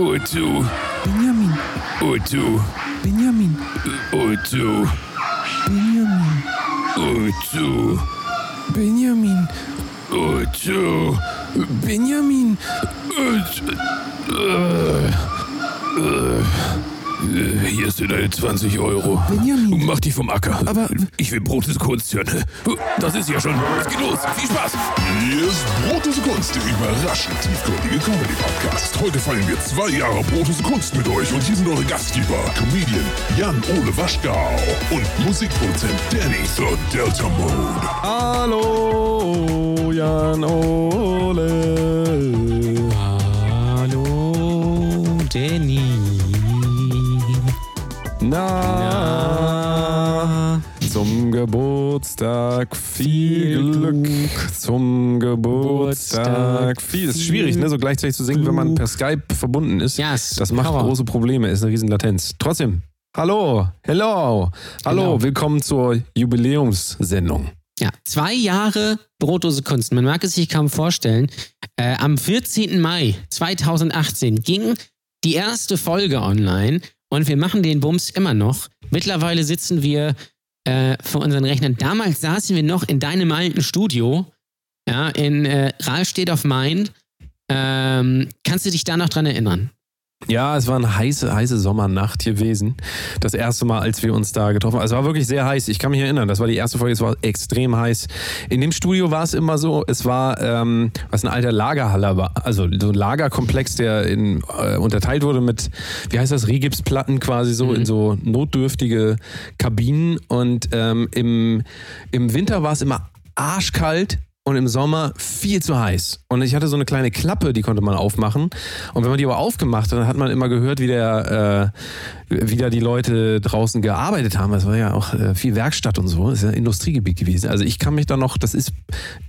Otto. Benjamin. Otto. Benjamin. Otto. Benjamin. Otto. Benjamin. Otto. Benjamin. Hier sind deine 20 Euro. Benjamin. Mach dich vom Acker. Aber- Ich will Brot ist Kunst hören. Das ist ja schon. Es geht los. Viel Spaß. Hier ist Brotose Kunst, der überraschend tiefgründige Comedy-Podcast. Heute feiern wir zwei Jahre Brotose Kunst mit euch und hier sind eure Gastgeber, Comedian Jan-Ole Waschgau und Musikproduzent Danny The Delta Mode. Hallo, Jan Ole. Hallo, Danny. Na, zum Geburtstag viel Glück. Zum Geburtstag viel. Ist schwierig, ne, so gleichzeitig zu singen, wenn man per Skype verbunden ist. Ja, ist Das macht große Probleme, ist eine riesen Latenz. Trotzdem, hallo, hello, hallo, Hello. willkommen zur Jubiläumssendung. Ja, zwei Jahre Brotdose Kunst. Man mag es sich kaum vorstellen. Äh, am 14. Mai 2018 ging die erste Folge online und wir machen den Bums immer noch. Mittlerweile sitzen wir äh, vor unseren Rechnern. Damals saßen wir noch in deinem alten Studio, ja, in äh, Rahlstedt auf Main. Ähm, kannst du dich da noch dran erinnern? Ja, es war eine heiße, heiße Sommernacht gewesen. Das erste Mal, als wir uns da getroffen haben. Es war wirklich sehr heiß. Ich kann mich erinnern, das war die erste Folge, es war extrem heiß. In dem Studio war es immer so, es war, ähm, was ein alter Lagerhaller war, also so ein Lagerkomplex, der in, äh, unterteilt wurde mit, wie heißt das, Rigipsplatten quasi so in so notdürftige Kabinen. Und ähm, im, im Winter war es immer arschkalt und im Sommer viel zu heiß. Und ich hatte so eine kleine Klappe, die konnte man aufmachen. Und wenn man die aber aufgemacht hat, dann hat man immer gehört, wie, der, äh, wie da die Leute draußen gearbeitet haben. Es war ja auch äh, viel Werkstatt und so. Das ist ja Industriegebiet gewesen. Also ich kann mich da noch, das ist,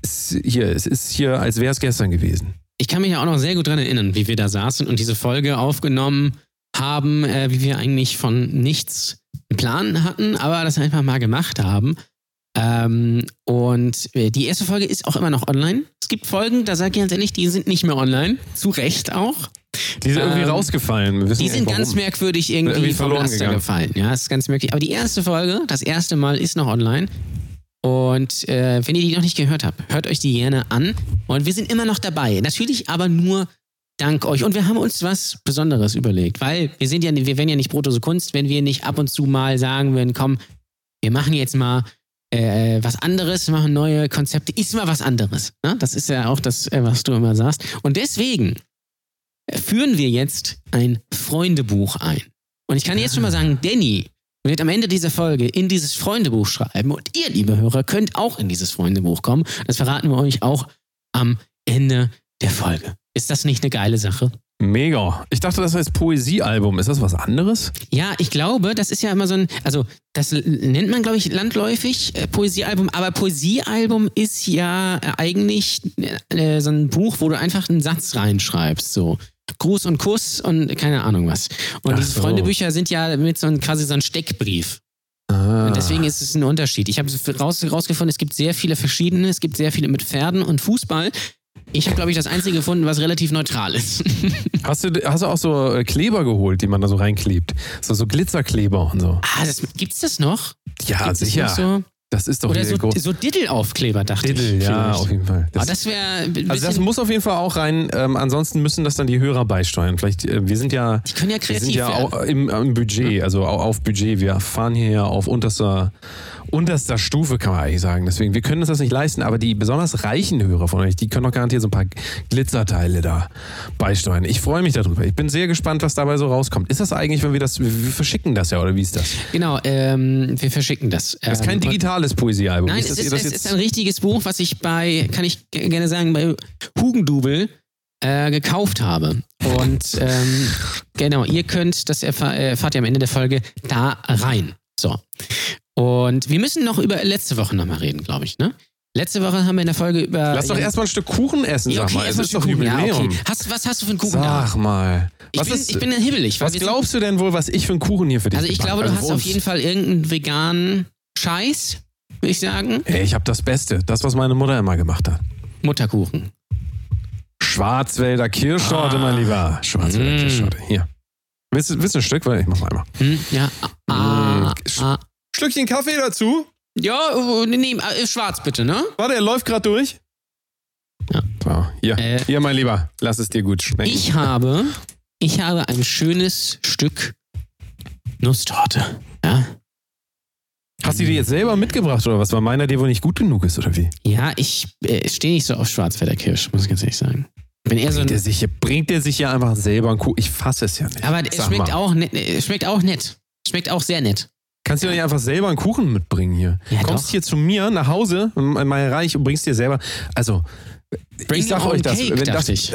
ist hier, es ist hier, als wäre es gestern gewesen. Ich kann mich ja auch noch sehr gut dran erinnern, wie wir da saßen und diese Folge aufgenommen haben, äh, wie wir eigentlich von nichts einen Plan hatten, aber das einfach mal gemacht haben. Ähm, und äh, die erste Folge ist auch immer noch online. Es gibt Folgen, da sage ich ganz ehrlich, die sind nicht mehr online. Zu Recht auch. Die sind irgendwie Ähm, rausgefallen. Die sind warum. ganz merkwürdig irgendwie, Irgendwie vom verloren Laster gegangen. gefallen. Ja, das ist ganz merkwürdig. Aber die erste Folge, das erste Mal, ist noch online. Und äh, wenn ihr die noch nicht gehört habt, hört euch die gerne an. Und wir sind immer noch dabei. Natürlich aber nur dank euch. Und wir haben uns was Besonderes überlegt, weil wir sind ja, wir wären ja nicht Brotose Kunst, wenn wir nicht ab und zu mal sagen würden, komm, wir machen jetzt mal äh, was anderes, machen neue Konzepte, ist mal was anderes. Ne? Das ist ja auch das, äh, was du immer sagst. Und deswegen führen wir jetzt ein Freundebuch ein. Und ich kann jetzt schon mal sagen, Danny wird am Ende dieser Folge in dieses Freundebuch schreiben und ihr, liebe Hörer, könnt auch in dieses Freundebuch kommen. Das verraten wir euch auch am Ende der Folge. Ist das nicht eine geile Sache? Mega. Ich dachte, das heißt Poesiealbum. Ist das was anderes? Ja, ich glaube, das ist ja immer so ein, also das nennt man, glaube ich, landläufig äh, Poesiealbum, aber Poesiealbum ist ja äh, eigentlich äh, so ein Buch, wo du einfach einen Satz reinschreibst, so. Gruß und Kuss und keine Ahnung was. Und Ach diese so. Freundebücher sind ja mit so ein, quasi so ein Steckbrief. Ah. Und deswegen ist es ein Unterschied. Ich habe raus, rausgefunden, es gibt sehr viele verschiedene, es gibt sehr viele mit Pferden und Fußball. Ich habe, glaube ich, das einzige gefunden, was relativ neutral ist. Hast du, hast du auch so äh, Kleber geholt, die man da so reinklebt? So, so Glitzerkleber und so. ah, das, gibt's das noch? Ja, Gibt es sicher. noch so? Das ist doch Oder so, so Diddle-Aufkleber, dachte Diddle, ich. ja, vielleicht. auf jeden Fall. Das wäre. also das muss auf jeden Fall auch rein. Ähm, ansonsten müssen das dann die Hörer beisteuern. Vielleicht, äh, wir sind ja, die können ja wir kreativ sind ja im, im Budget, also au- auf Budget. Wir fahren hier ja auf unterster, unterster Stufe, kann man eigentlich sagen. Deswegen, wir können uns das nicht leisten, aber die besonders reichen Hörer von euch, die können doch garantiert so ein paar Glitzerteile da beisteuern. Ich freue mich darüber. Ich bin sehr gespannt, was dabei so rauskommt. Ist das eigentlich, wenn wir das, wir verschicken das ja, oder wie ist das? Genau, ähm, wir verschicken das. Das ist kein Ähm, digitales Poesiealbum. Nein, Nicht, es ist, es ist ein richtiges Buch, was ich bei, kann ich gerne sagen, bei Hugendubel äh, gekauft habe. Und ähm, genau, ihr könnt, das erfahr, erfahrt ihr am Ende der Folge, da rein. So. Und wir müssen noch über letzte Woche nochmal reden, glaube ich, ne? Letzte Woche haben wir in der Folge über. Lass doch ja, erstmal ein Stück Kuchen essen, ja, sag okay, mal. Es ist doch Kuchen. Ja, Jubiläum. okay. Hast, was hast du für einen Kuchen da? Sag mal. Ich bin, ist, ich bin hibbelig. was glaubst du denn wohl, was ich für einen Kuchen hier für dich Also ich glaube, du habe? hast auf jeden Fall irgendeinen veganen Scheiß, würde ich sagen. Ey, ich habe das Beste. Das, was meine Mutter immer gemacht hat. Mutterkuchen. Schwarzwälder Kirschtorte, mein Lieber. Schwarzwälder Mm. Kirschtorte. Hier. Willst, du- willst du ein Stück? Weil ich mach mal einmal. Hm, ja. Ah, Sch- ah. Schlückchen Kaffee dazu? Ja, oh, nee, äh, schwarz bitte, ne? Warte, er läuft gerade durch. Ja. So, hier. Äh. hier, mein Lieber. Lass es dir gut schmecken. Ich habe, ich habe ein schönes Stück Nusstorte. Ja, Hast du die jetzt selber mitgebracht oder was? Weil meiner dir wohl nicht gut genug ist oder wie? ja ich äh, stehe nicht so auf Schwarzwälder Kirsch, muss ich ganz ehrlich sagen. Bin eher so Bringt der sich, bringt der sich ja einfach selber einen Kuh? Ich fasse es ja nicht. aber es schmeckt mal. auch, nett, schmeckt auch nett. Schmeckt auch sehr nett. Kannst du doch nicht einfach selber einen Kuchen mitbringen hier? Ja, Kommst doch. hier zu mir nach Hause, in mein Reich und bringst dir selber. Also, Bring ich sag euch das, cake, wenn das, ich.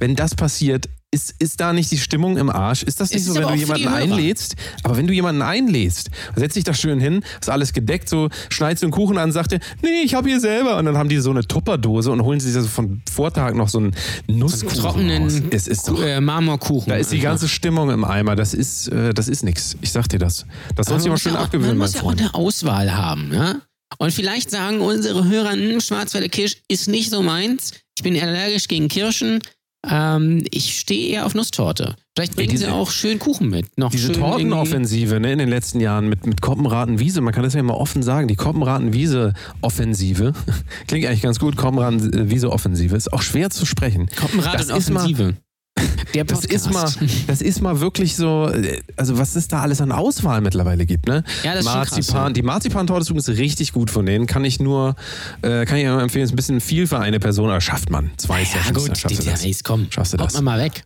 wenn das passiert, ist, ist da nicht die Stimmung im Arsch? Ist das nicht Es so, wenn du jemanden einlädst? Aber wenn du jemanden einlädst, setzt dich da schön hin, ist alles gedeckt, so schneidest du einen Kuchen an, sagt dir, nee, ich habe hier selber. Und dann haben die so eine Tupperdose und holen sich also vom Vortag noch so einen Nusskuchen raus. Trockenen Es ist doch, äh, Marmorkuchen. da ist die ganze Stimmung im Eimer. Das ist, äh, das ist nix. Ich sag dir das. Das sollst du man mal schön ja auch, abgewöhnen, Man mein muss ja auch Freund. eine Auswahl haben, ja? Und vielleicht sagen unsere Hörer, hm, Schwarzwälder Kirsch ist nicht so meins. Ich bin allergisch gegen Kirschen. Ähm, ich stehe eher auf Nusstorte. Vielleicht bringen diese- sie auch schön Kuchen mit. Noch Diese Tortenoffensive ne, in den letzten Jahren mit, mit Koppenraten-Wiese, man kann das ja mal offen sagen, die Koppenraten-Wiese-Offensive, klingt eigentlich ganz gut, Koppenraten-Wiese-Offensive, ist auch schwer zu sprechen. Koppenrad Ist. Der Das ist, mal, das ist mal wirklich so, äh, also was es da alles an Auswahl mittlerweile gibt, ne? Ja, das ist schon krass, Marzipan, ja. Die Marzipantorte ist richtig gut von denen, kann ich nur, äh, kann ich nur empfehlen, ist ein bisschen viel für eine Person, aber schafft man. Zwei Ja, Sessions, gut, schaffst du der das. Komm. Schaffst du das. mal mal weg.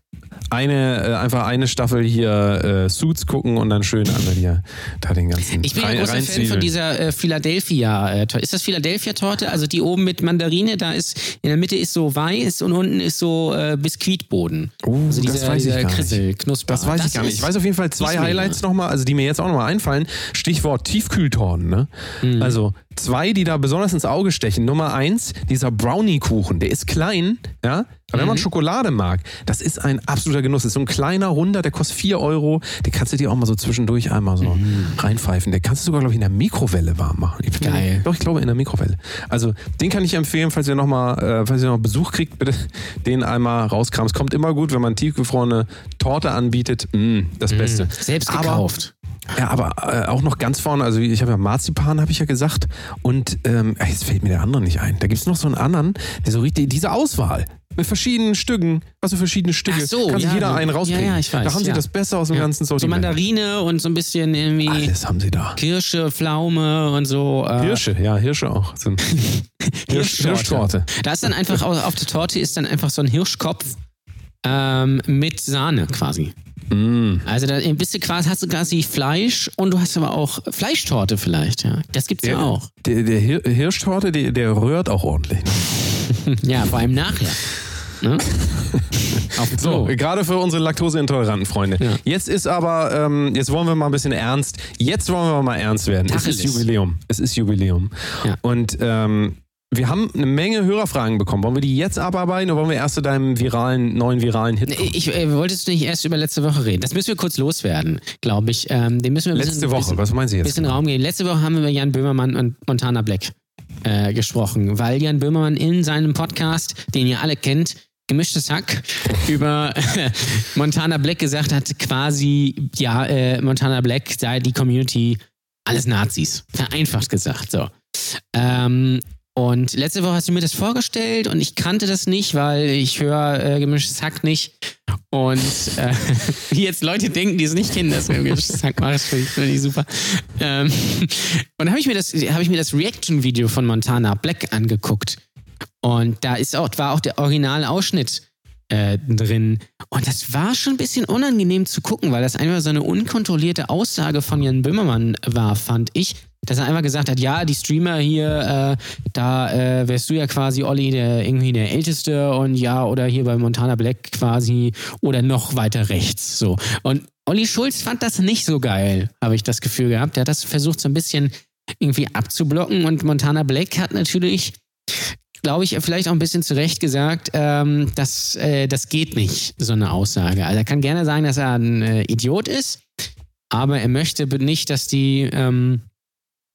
Eine, äh, einfach eine Staffel hier äh, Suits gucken und dann schön einmal hier da den ganzen Ich bin rein- ein großer Fan von dieser äh, Philadelphia-Torte. Ist das Philadelphia-Torte? Also die oben mit Mandarine, da ist, in der Mitte ist so weiß und unten ist so äh, Biskuitboden. Oh, also das dieser, weiß ich gar nicht. Krissel, Knusper. Das weiß ich gar nicht. Ich weiß auf jeden Fall zwei. Highlights nochmal, also die mir jetzt auch nochmal einfallen. Stichwort Tiefkühltorten. Ne? Mhm. Also zwei, die da besonders ins Auge stechen. Nummer eins, dieser Brownie-Kuchen. Der ist klein, ja. Aber wenn man Mhm. Schokolade mag, das ist ein absoluter Genuss. Das ist so ein kleiner, runder, der kostet 4 Euro. Den kannst du dir auch mal so zwischendurch einmal so reinpfeifen. Der kannst du sogar, glaube ich, in der Mikrowelle warm machen. Ich Mhm. Geil. Doch, ich glaube in der Mikrowelle. Also den kann ich empfehlen, falls ihr nochmal, äh, falls ihr noch Besuch kriegt, bitte den einmal rauskramen. Es kommt immer gut, wenn man tiefgefrorene Torte anbietet. Mm, das Beste. Selbst Aber- gekauft. Ja, aber äh, auch noch ganz vorne, also ich habe ja Marzipan, habe ich ja gesagt. Und ähm, jetzt fällt mir der andere nicht ein. Da gibt es noch so einen anderen, der so richtig, diese Auswahl. Mit verschiedenen Stücken, also verschiedene Stücke. Ach so, Kann sich ja, jeder so- einen rauspicken. ja, ja, ich weiß, da haben sie ja. das Beste aus dem ganzen So Sortiment. Mandarine und so ein bisschen irgendwie Alles haben sie da. Kirsche, Pflaume und so. Äh, Hirsche, ja, Hirsche auch. So Hirsch, Hirschtorte. Da ist dann einfach auf, der Torte ist dann einfach so ein Hirschkopf ähm, mit Sahne quasi. Mm. Also da bist du quasi, hast du quasi Fleisch und du hast aber auch Fleischtorte vielleicht, ja. Das gibt's ja, Der- auch. Der, der Hir Hirschtorte, der, der rührt auch ordentlich. Ne? Ja, vor allem nachher. Ne? So, gerade für unsere laktoseintoleranten Freunde. Ja. Jetzt ist aber, ähm, jetzt wollen wir mal ein bisschen ernst. Jetzt wollen wir mal ernst werden. Es ist Tacheles. Jubiläum. Es ist Jubiläum. Ja. Und ähm, wir haben eine Menge Hörerfragen bekommen. Wollen wir die jetzt abarbeiten oder wollen wir erst zu deinem viralen, neuen viralen Hit kommen? Ich äh, wolltest du nicht erst über letzte Woche reden? Das müssen wir kurz loswerden, glaube ich. Ähm, den müssen wir ein bisschen, Letzte Woche, bisschen, was meinen Sie jetzt? bisschen Raum geben. Letzte Woche haben wir über Jan Böhmermann und Montana Black äh, gesprochen, weil Jan Böhmermann in seinem Podcast, den ihr alle kennt, Gemischtes Hack, über Montana Black gesagt hat, quasi, ja, äh, Montana Black sei die Community alles Nazis. Vereinfacht gesagt, so. Ähm, und letzte Woche hast du mir das vorgestellt und ich kannte das nicht, weil ich höre äh, Gemischtes Hack nicht. Und äh, wie jetzt Leute denken, die es nicht kennen, dass wir Gemischtes Hack machen, finde ich, find ich super. Ähm, und habe ich mir das, habe ich mir das Reaction-Video von Montana Black angeguckt. Und da ist auch, war auch der originale Ausschnitt äh, drin. Und das war schon ein bisschen unangenehm zu gucken, weil das einfach so eine unkontrollierte Aussage von Jan Böhmermann war, fand ich. Dass er einfach gesagt hat, ja, die Streamer hier, äh, da äh, wärst du ja quasi Olli, der irgendwie der Älteste und ja, oder hier bei Montana Black quasi oder noch weiter rechts. So. Und Olli Schulz fand das nicht so geil, habe ich das Gefühl gehabt. Der hat das versucht so ein bisschen irgendwie abzublocken und Montana Black hat natürlich glaube ich, vielleicht auch ein bisschen zu Recht gesagt, ähm, dass äh, das geht nicht, so eine Aussage. Also er kann gerne sagen, dass er ein äh, Idiot ist, aber er möchte nicht, dass die ähm,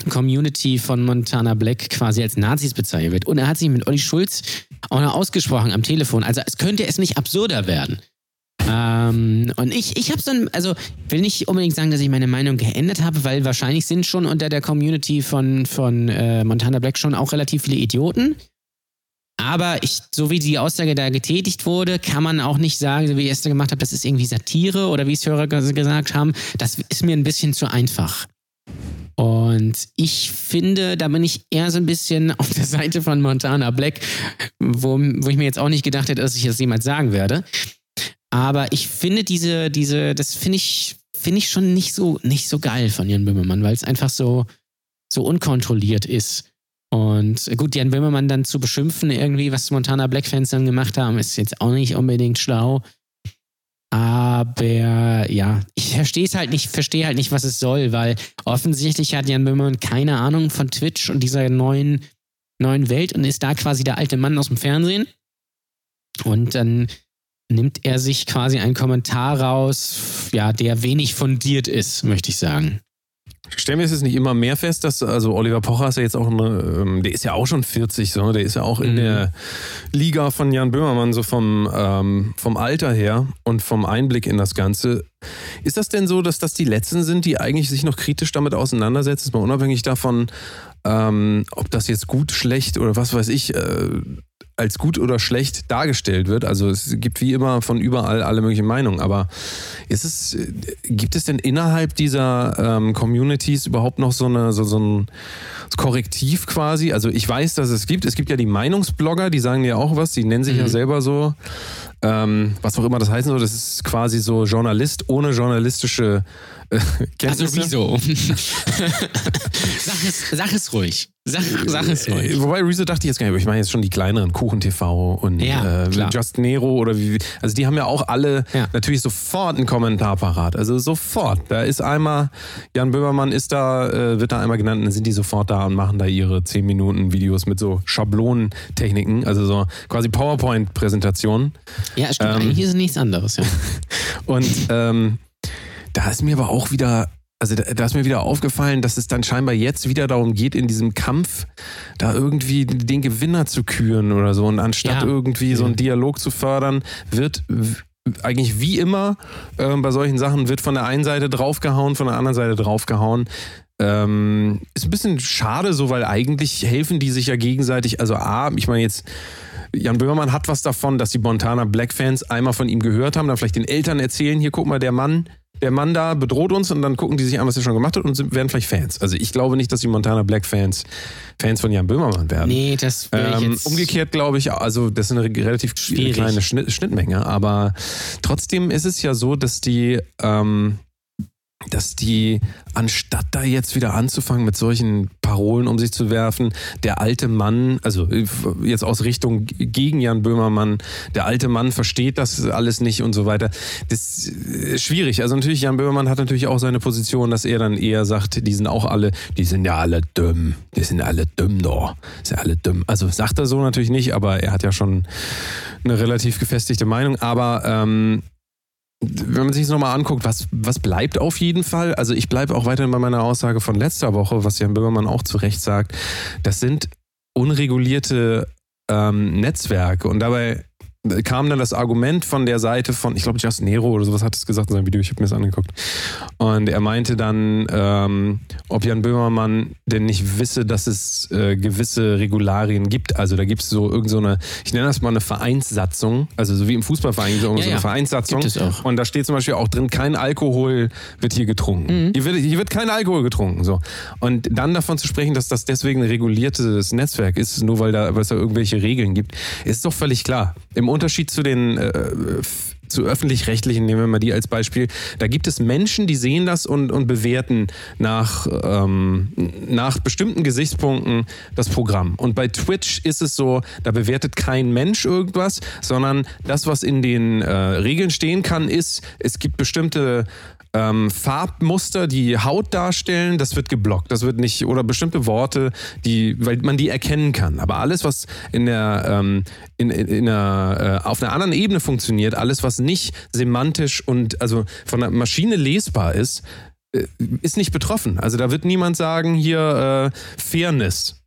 Community von Montana Black quasi als Nazis bezeichnet wird. Und er hat sich mit Olli Schulz auch noch ausgesprochen am Telefon. Also es könnte es nicht absurder werden. Ähm, und ich, ich habe dann, also will nicht unbedingt sagen, dass ich meine Meinung geändert habe, weil wahrscheinlich sind schon unter der Community von, von äh, Montana Black schon auch relativ viele Idioten. Aber ich, so wie die Aussage da getätigt wurde, kann man auch nicht sagen, so wie ich es da gemacht habe, das ist irgendwie Satire oder wie es Hörer gesagt haben, das ist mir ein bisschen zu einfach. Und ich finde, da bin ich eher so ein bisschen auf der Seite von Montana Black, wo, wo ich mir jetzt auch nicht gedacht hätte, dass ich das jemals sagen werde. Aber ich finde diese, diese, das finde ich, finde ich schon nicht so, nicht so geil von Jan Böhmermann, weil es einfach so, so unkontrolliert ist. Und gut, Jan Böhmermann dann zu beschimpfen, irgendwie, was Montana Black-Fans dann gemacht haben, ist jetzt auch nicht unbedingt schlau. Aber ja, ich verstehe es halt nicht, verstehe halt nicht, was es soll, weil offensichtlich hat Jan Böhmermann keine Ahnung von Twitch und dieser neuen, neuen Welt und ist da quasi der alte Mann aus dem Fernsehen. Und dann nimmt er sich quasi einen Kommentar raus, ja, der wenig fundiert ist, möchte ich sagen. Stellen wir es jetzt nicht immer mehr fest, dass, also Oliver Pocher ist ja jetzt auch, eine, ähm, der ist ja auch schon 40, so, der ist ja auch in mhm. der Liga von Jan Böhmermann, so vom, ähm, vom Alter her und vom Einblick in das Ganze. Ist das denn so, dass das die Letzten sind, die eigentlich sich noch kritisch damit auseinandersetzen, mal unabhängig davon, ähm, ob das jetzt gut, schlecht oder was weiß ich, äh, als gut oder schlecht dargestellt wird. Also es gibt wie immer von überall alle möglichen Meinungen. Aber ist es, gibt es denn innerhalb dieser ähm, Communities überhaupt noch so, eine, so, so ein Korrektiv quasi? Also ich weiß, dass es gibt. Es gibt ja die Meinungsblogger, die sagen ja auch was. Die nennen sich mhm. ja selber so. Ähm, was auch immer das heißen soll. Das ist quasi so Journalist ohne journalistische äh, Kenntnisse. Also wieso? sag, es, sag es ruhig. Sag, sag es ruhig. Äh, wobei Rezo dachte ich jetzt gar nicht, aber ich meine jetzt schon die kleineren, Kuchen TV und ja, äh, Just Nero oder wie. Also die haben ja auch alle ja. natürlich sofort einen Kommentar parat. Also sofort. Da ist einmal, Jan Böhmermann ist da, äh, wird da einmal genannt, dann sind die sofort da und machen da ihre 10 Minuten Videos mit so Schablonentechniken, also so quasi PowerPoint-Präsentationen. Ja, stimmt. Ähm, eigentlich ist nichts anderes, ja. und ähm, da ist mir aber auch wieder also da, da, ist mir wieder aufgefallen, dass es dann scheinbar jetzt wieder darum geht, in diesem Kampf da irgendwie den Gewinner zu küren oder so. Und anstatt ja. irgendwie so einen Dialog zu fördern, wird eigentlich wie immer äh, bei solchen Sachen wird von der einen Seite draufgehauen, von der anderen Seite draufgehauen. Ähm, ist ein bisschen schade so, weil eigentlich helfen die sich ja gegenseitig. Also A, ich meine jetzt Jan Böhmermann hat was davon, dass die Montana Black Fans einmal von ihm gehört haben, dann vielleicht den Eltern erzählen, hier guck mal, der Mann, der Mann da bedroht uns und dann gucken die sich an, was er schon gemacht hat und sind, werden vielleicht Fans. Also ich glaube nicht, dass die Montana Black Fans Fans von Jan Böhmermann werden. Nee, das wäre ähm, jetzt Umgekehrt glaube ich, also das ist eine relativ schwierig. kleine Schnitt, Schnittmenge, aber trotzdem ist es ja so, dass die ähm, dass die, anstatt da jetzt wieder anzufangen mit solchen Parolen um sich zu werfen, der alte Mann, also jetzt aus Richtung gegen Jan Böhmermann, der alte Mann versteht das alles nicht und so weiter. Das ist schwierig. Also natürlich, Jan Böhmermann hat natürlich auch seine Position, dass er dann eher sagt, die sind auch alle, die sind ja alle dumm. Die sind alle dumm da. Sind alle dumm. Also sagt er so natürlich nicht, aber er hat ja schon eine relativ gefestigte Meinung. Aber ähm, wenn man sich das nochmal anguckt, was, was bleibt auf jeden Fall? Also ich bleibe auch weiterhin bei meiner Aussage von letzter Woche, was Jan Böhmermann auch zu Recht sagt. Das sind unregulierte ähm, Netzwerke und dabei kam dann das Argument von der Seite von, ich glaube, Just Nero oder sowas hat es gesagt in seinem Video, ich habe mir das angeguckt. Und er meinte dann, ähm, ob Jan Böhmermann denn nicht wisse, dass es äh, gewisse Regularien gibt. Also da gibt es so irgendeine, so ich nenne das mal eine Vereinssatzung, also so wie im Fußballverein, so, ja, so eine ja. Vereinssatzung. Gibt es auch. Und da steht zum Beispiel auch drin, kein Alkohol wird hier getrunken. Mhm. Hier, wird, hier wird kein Alkohol getrunken. So. Und dann davon zu sprechen, dass das deswegen ein reguliertes Netzwerk ist, nur weil, da, weil es da irgendwelche Regeln gibt, ist doch völlig klar. Im Unterschied zu den äh, zu öffentlich-rechtlichen, nehmen wir mal die als Beispiel, da gibt es Menschen, die sehen das und, und bewerten nach, ähm, nach bestimmten Gesichtspunkten das Programm. Und bei Twitch ist es so, da bewertet kein Mensch irgendwas, sondern das, was in den äh, Regeln stehen kann, ist, es gibt bestimmte ähm, Farbmuster, die Haut darstellen, das wird geblockt. Das wird nicht, oder bestimmte Worte, die, weil man die erkennen kann. Aber alles, was in der, ähm, in, in, in einer, äh, auf einer anderen Ebene funktioniert, alles, was nicht semantisch und also von der Maschine lesbar ist, äh, ist nicht betroffen. Also da wird niemand sagen, hier äh, Fairness.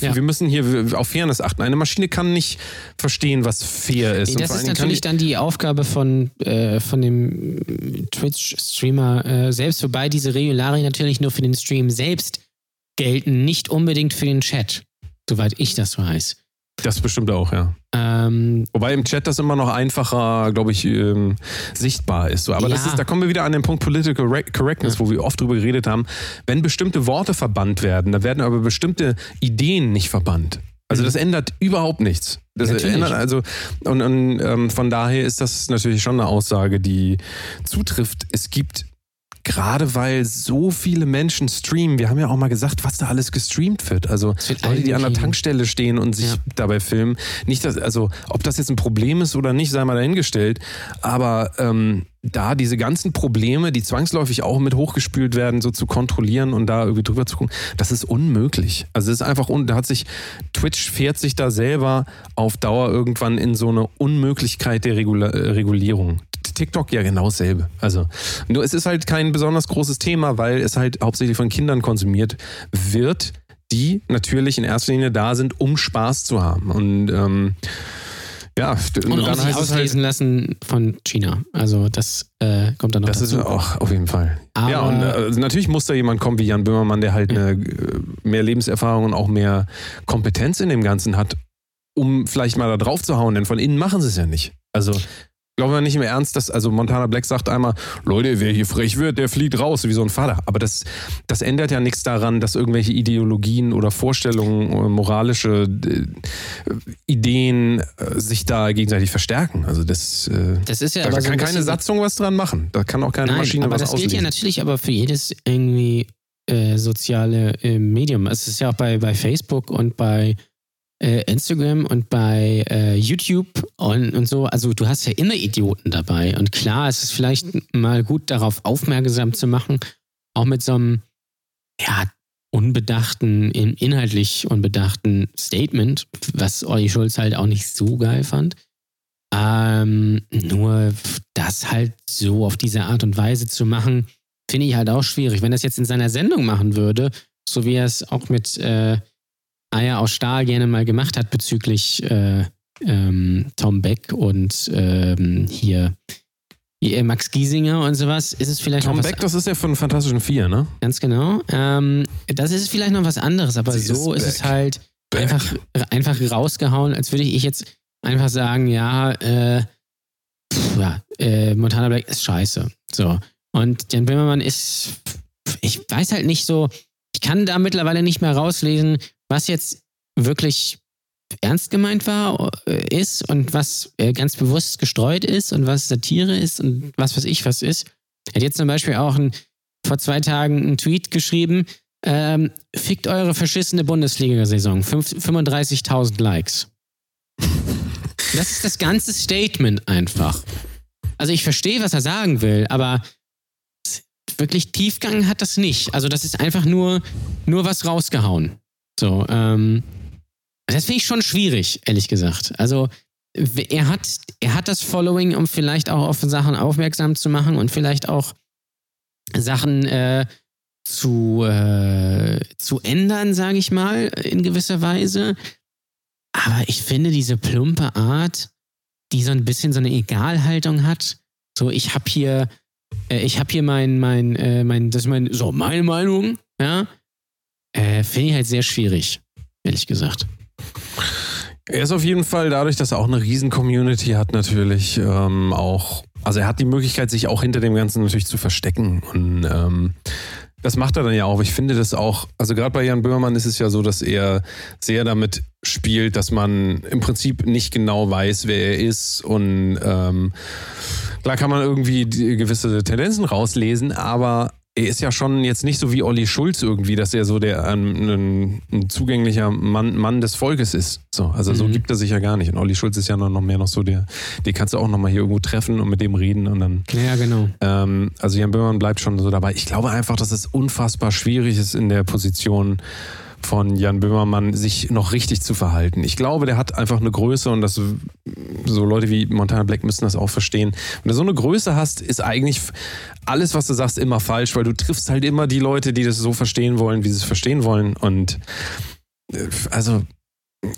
Ja. Wir müssen hier auf Fairness achten. Eine Maschine kann nicht verstehen, was fair ist. Nee, Und das ist natürlich dann die Aufgabe von, äh, von dem Twitch-Streamer äh, selbst, wobei diese Regularien natürlich nur für den Stream selbst gelten, nicht unbedingt für den Chat, soweit ich das weiß. Das bestimmt auch, ja. Ähm, Wobei im Chat das immer noch einfacher, glaube ich, ähm, sichtbar ist. So, aber das Ja. ist, da kommen wir wieder an den Punkt Political Re- Correctness, wo wir oft drüber geredet haben. Wenn bestimmte Worte verbannt werden, dann werden aber bestimmte Ideen nicht verbannt. Also das ändert überhaupt nichts. Das Mhm. Natürlich. ändert also und, und ähm, von daher ist das natürlich schon eine Aussage, die zutrifft. Es gibt gerade weil so viele Menschen streamen, wir haben ja auch mal gesagt, was da alles gestreamt wird. Also wird Leute, die an der Tankstelle stehen und sich Ja. dabei filmen. Nicht, dass, also ob das jetzt ein Problem ist oder nicht, sei mal dahingestellt. Aber ähm, da diese ganzen Probleme, die zwangsläufig auch mit hochgespült werden, so zu kontrollieren und da irgendwie drüber zu gucken, das ist unmöglich. Also es ist einfach, un da hat sich, Twitch fährt sich da selber auf Dauer irgendwann in so eine Unmöglichkeit der Regula äh, TikTok ja genau dasselbe. Also, nur es ist halt kein besonders großes Thema, weil es halt hauptsächlich von Kindern konsumiert wird, die natürlich in erster Linie da sind, um Spaß zu haben. Und ähm, ja, st- und dann auch sich heißt es halt, auslesen lassen von China. Also das äh, kommt dann noch das ist dazu. auch auf jeden Fall. Aber- ja, und äh, natürlich muss da jemand kommen wie Jan Böhmermann, der halt eine, äh, mehr Lebenserfahrung und auch mehr Kompetenz in dem Ganzen hat, um vielleicht mal da drauf zu hauen, denn von innen machen sie es ja nicht. Also glauben wir nicht im Ernst, dass, also Montana Black sagt einmal, Leute, wer hier frech wird, der fliegt raus, wie so ein Vater. Aber das, das ändert ja nichts daran, dass irgendwelche Ideologien oder Vorstellungen, äh, moralische äh, Ideen äh, sich da gegenseitig verstärken. Also das, äh, Das ist ja da so kann ein keine Satzung was dran machen. Da kann auch keine Nein, Maschine aber was das gilt ja auslesen. natürlich aber für jedes irgendwie soziale Medium. Es ist ja auch bei, bei Facebook und bei äh, Instagram und bei äh, YouTube und, und so. Also du hast ja immer Idioten dabei. Und klar, es ist vielleicht mal gut, darauf aufmerksam zu machen, auch mit so einem, ja, unbedachten, in- inhaltlich unbedachten Statement, was Olli Schulz halt auch nicht so geil fand. Ähm, nur das halt so auf diese Art und Weise zu machen, finde ich halt auch schwierig. Wenn es jetzt in seiner Sendung machen würde, so wie er es auch mit äh, Eier aus Stahl gerne mal gemacht hat bezüglich äh, ähm, Tom Beck und ähm, hier Max Giesinger und sowas, ist es vielleicht Tom noch was Beck, das ist ja von Fantastischen Vier, ne? Ganz genau. Ähm, das ist vielleicht noch was anderes, aber Sie so ist ist, es halt Back. einfach, einfach rausgehauen, als würde ich jetzt einfach sagen, ja, äh, pff, ja, äh, Montana Black ist scheiße. So. Und Jan Böhmermann ist, ich weiß halt nicht so, ich kann da mittlerweile nicht mehr rauslesen, was jetzt wirklich ernst gemeint war, äh, ist und was äh, ganz bewusst gestreut ist und was Satire ist und was weiß ich was ist. Er hat jetzt zum Beispiel auch ein, vor zwei Tagen einen Tweet geschrieben, ähm, fickt eure verschissene Bundesliga-Saison. Fünf- 35.000 Likes. Das ist das ganze Statement einfach. Also ich verstehe, was er sagen will, aber wirklich Tiefgang hat das nicht. Also das ist einfach nur, nur was rausgehauen. So, ähm, das finde ich schon schwierig, ehrlich gesagt. Also er hat, er hat das Following, um vielleicht auch auf Sachen aufmerksam zu machen und vielleicht auch Sachen äh, zu, äh, zu ändern, sage ich mal, in gewisser Weise. Aber ich finde diese plumpe Art, die so ein bisschen so eine Egalhaltung hat. So, ich habe hier, äh, ich habe hier mein, mein, äh, mein, das ist mein, so meine Meinung, ja, äh, finde ich halt sehr schwierig, ehrlich gesagt. Er ist auf jeden Fall dadurch, dass er auch eine riesen Community hat, natürlich ähm, auch. Also er hat die Möglichkeit, sich auch hinter dem Ganzen natürlich zu verstecken. Und ähm, das macht er dann ja auch. Ich finde das auch, also gerade bei Jan Böhmermann ist es ja so, dass er sehr damit spielt, dass man im Prinzip nicht genau weiß, wer er ist. Und ähm, klar kann man irgendwie gewisse Tendenzen rauslesen, aber er ist ja schon jetzt nicht so wie Olli Schulz irgendwie, dass er so der ähm, ein, ein zugänglicher Mann, Mann des Volkes ist. So, also so Mhm. gibt er sich ja gar nicht. Und Olli Schulz ist ja noch, noch mehr noch so der, den kannst du auch noch mal hier irgendwo treffen und mit dem reden und dann Ja, genau. ähm, also Jan Böhmermann bleibt schon so dabei. Ich glaube einfach, dass es unfassbar schwierig ist in der Position von Jan Böhmermann, sich noch richtig zu verhalten. Ich glaube, der hat einfach eine Größe und das so Leute wie Montana Black müssen das auch verstehen. Wenn du so eine Größe hast, ist eigentlich alles, was du sagst, immer falsch, weil du triffst halt immer die Leute, die das so verstehen wollen, wie sie es verstehen wollen. Und äh, also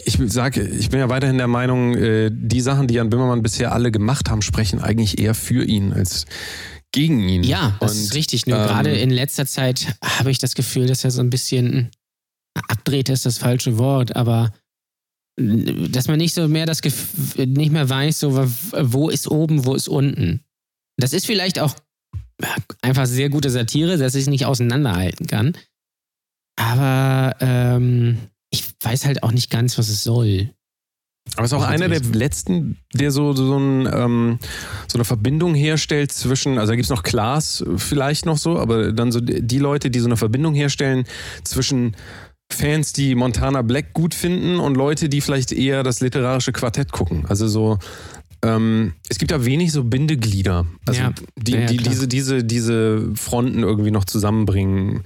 ich sage, ich bin ja weiterhin der Meinung, äh, die Sachen, die Jan Böhmermann bisher alle gemacht haben, sprechen eigentlich eher für ihn als gegen ihn. Ja, das Und, ist richtig. Nur ähm, gerade in letzter Zeit habe ich das Gefühl, dass er so ein bisschen abdreht, ist das falsche Wort, aber dass man nicht so mehr das Gef nicht mehr weiß, so wo ist oben, wo ist unten. Das ist vielleicht auch einfach sehr gute Satire, dass ich es nicht auseinanderhalten kann. Aber ähm, ich weiß halt auch nicht ganz, was es soll. Aber es ist auch einer der letzten, der so, so, ein, ähm, so eine Verbindung herstellt zwischen, also da gibt es noch Klaas vielleicht noch so, aber dann so die Leute, die so eine Verbindung herstellen zwischen Fans, die Montana Black gut finden und Leute, die vielleicht eher das literarische Quartett gucken. Also so, ähm, es gibt da wenig so Bindeglieder, also Ja. die, Ja, die diese, diese, diese Fronten irgendwie noch zusammenbringen.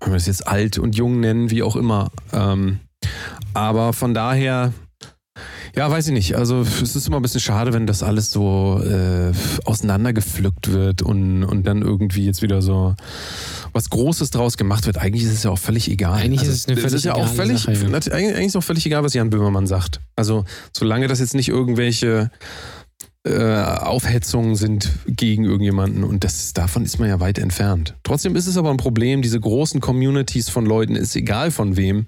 Wenn wir das jetzt alt und jung nennen, wie auch immer. Ähm, aber von daher, ja, weiß ich nicht. Also es ist immer ein bisschen schade, wenn das alles so äh, auseinandergepflückt wird und, und dann irgendwie jetzt wieder so was Großes draus gemacht wird. Eigentlich ist es ja auch völlig egal. Eigentlich ist es eine es völlig ist ja auch völlig, Sache, ja. eigentlich eigentlich ist auch völlig egal, was Jan Böhmermann sagt. Also solange das jetzt nicht irgendwelche äh, Aufhetzungen sind gegen irgendjemanden und das, davon ist man ja weit entfernt. Trotzdem ist es aber ein Problem, diese großen Communities von Leuten, ist egal von wem,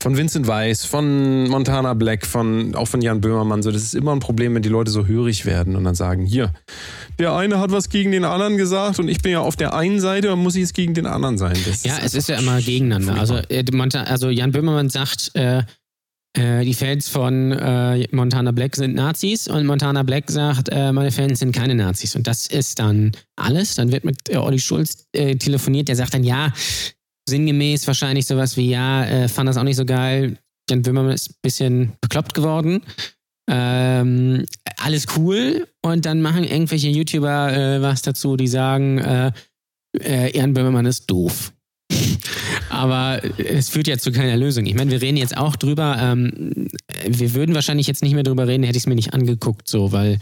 von Vincent Weiss, von Montana Black, von, auch von Jan Böhmermann, so, das ist immer ein Problem, wenn die Leute so hörig werden und dann sagen, hier, der eine hat was gegen den anderen gesagt und ich bin ja auf der einen Seite, dann muss ich jetzt gegen den anderen sein. Das Ja, es ist ja immer gegeneinander. Also, äh, Monta also Jan Böhmermann sagt, äh, äh, die Fans von äh, Montana Black sind Nazis und Montana Black sagt, äh, meine Fans sind keine Nazis. Und das ist dann alles. Dann wird mit äh, Olli Schulz äh, telefoniert, der sagt dann, ja, sinngemäß wahrscheinlich sowas wie, ja, äh, fand das auch nicht so geil. Jan Böhmermann ist ein bisschen bekloppt geworden. Ähm, alles cool. Und dann machen irgendwelche YouTuber was dazu, die sagen, äh, Jan Böhmermann ist doof. Aber es führt ja zu keiner Lösung. Ich meine, wir reden jetzt auch drüber. Ähm, wir würden wahrscheinlich jetzt nicht mehr drüber reden, hätte ich es mir nicht angeguckt, so, weil,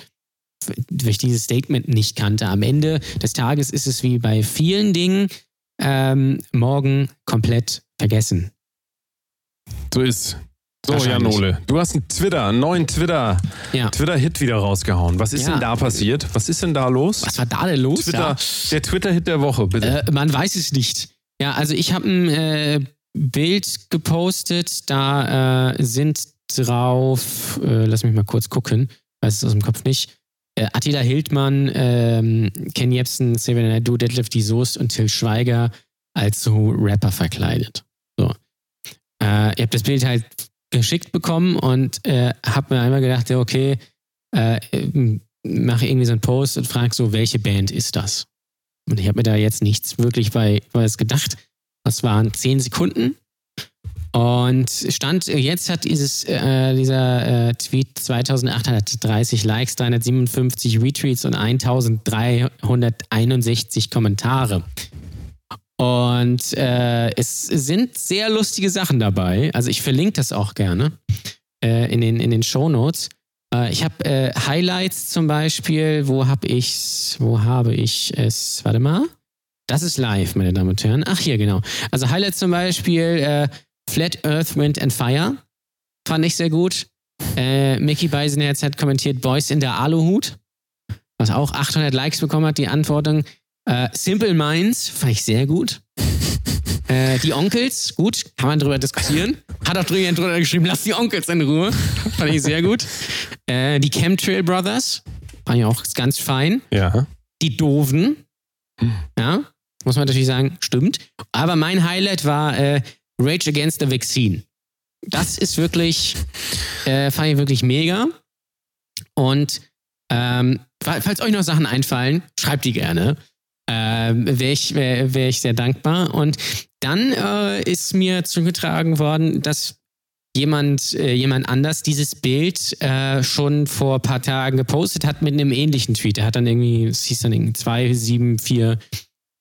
ich dieses Statement nicht kannte. Am Ende des Tages ist es wie bei vielen Dingen ähm, morgen komplett vergessen. So ist. So. Janole, du hast einen Twitter, einen neuen Twitter, Ja. Twitter-Hit wieder rausgehauen. Was ist Ja. denn da passiert? Was ist denn da los? Was war da denn los? Twitter, der Twitter-Hit der Woche, bitte. Äh, man weiß es nicht. Ja, also ich habe ein äh, Bild gepostet, da äh, sind drauf, äh, lass mich mal kurz gucken, weiß es aus dem Kopf nicht. Äh, Attila Hildmann, ähm, Ken Jebsen, Xavier Naidoo, Detlef die Soest und Till Schweiger als so Rapper verkleidet. So. Äh, ich habe das Bild halt geschickt bekommen und äh, habe mir einmal gedacht, ja, okay, mache irgendwie so einen Post und frage so, welche Band ist das? Und ich habe mir da jetzt nichts wirklich bei was gedacht. Das waren zehn Sekunden. Und stand, jetzt hat dieses, äh, dieser äh, Tweet 2830 Likes, 357 Retweets und 1361 Kommentare. Und äh, es sind sehr lustige Sachen dabei. Also ich verlinke das auch gerne äh, in den, in den Show Notes. Äh, ich habe äh, Highlights zum Beispiel. Wo habe ich Wo habe ich es? Warte mal. Das ist live, meine Damen und Herren. Ach, hier, genau. Also Highlights zum Beispiel äh, Flat Earth, Wind and Fire. Fand ich sehr gut. Äh, Mickey Beisenherz hat kommentiert Boys in der Aluhut. Was auch 800 Likes bekommen hat, die Antwortung. Äh, Simple Minds fand ich sehr gut. Äh, die Onkels, gut, kann man drüber diskutieren. Hat auch drüber, drüber geschrieben, lass die Onkels in Ruhe. Fand ich sehr gut. Äh, die Chemtrail Brothers, fand ich auch ganz fein. ja. Die Doofen, ja, muss man natürlich sagen, stimmt. Aber mein Highlight war äh, Rage Against the Vaccine. Das ist wirklich, äh, fand ich wirklich mega. Und ähm, fa- falls euch noch Sachen einfallen, schreibt die gerne. Ähm, Wäre ich, wär, wär ich sehr dankbar. Und dann äh, ist mir zugetragen worden, dass jemand, äh, jemand anders dieses Bild äh, schon vor ein paar Tagen gepostet hat mit einem ähnlichen Tweet. Er hat dann irgendwie, es hieß dann irgendwie 2, 7, 4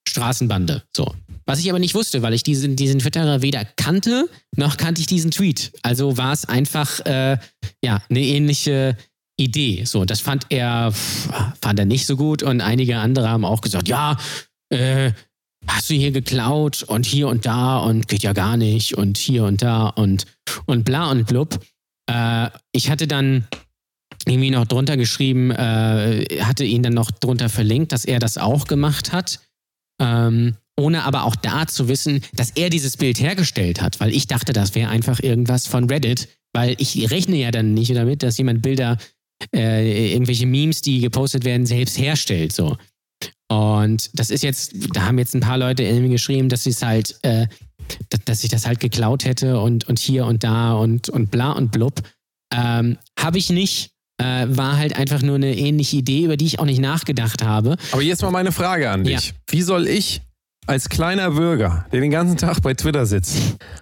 Straßenbande. So. Was ich aber nicht wusste, weil ich diesen, diesen Twitterer weder kannte, noch kannte ich diesen Tweet. Also war es einfach äh, ja, eine ähnliche Idee. So, das fand er, fand er nicht so gut und einige andere haben auch gesagt, ja, äh, hast du hier geklaut und hier und da und geht ja gar nicht und hier und da und, und bla und blub. Äh, ich hatte dann irgendwie noch drunter geschrieben, äh, hatte ihn dann noch drunter verlinkt, dass er das auch gemacht hat. Ähm, ohne aber auch da zu wissen, dass er dieses Bild hergestellt hat, weil ich dachte, das wäre einfach irgendwas von Reddit, weil ich rechne ja dann nicht damit, dass jemand Bilder, äh, irgendwelche Memes, die gepostet werden, selbst herstellt. So. Und das ist jetzt, da haben jetzt ein paar Leute irgendwie geschrieben, dass sie es halt, äh, dass ich das halt geklaut hätte und, und hier und da und, und bla und blub. Ähm, Habe ich nicht. Äh, war halt einfach nur eine ähnliche Idee, über die ich auch nicht nachgedacht habe. Aber jetzt mal meine Frage an dich. Ja. Wie soll ich als kleiner Bürger, der den ganzen Tag bei Twitter sitzt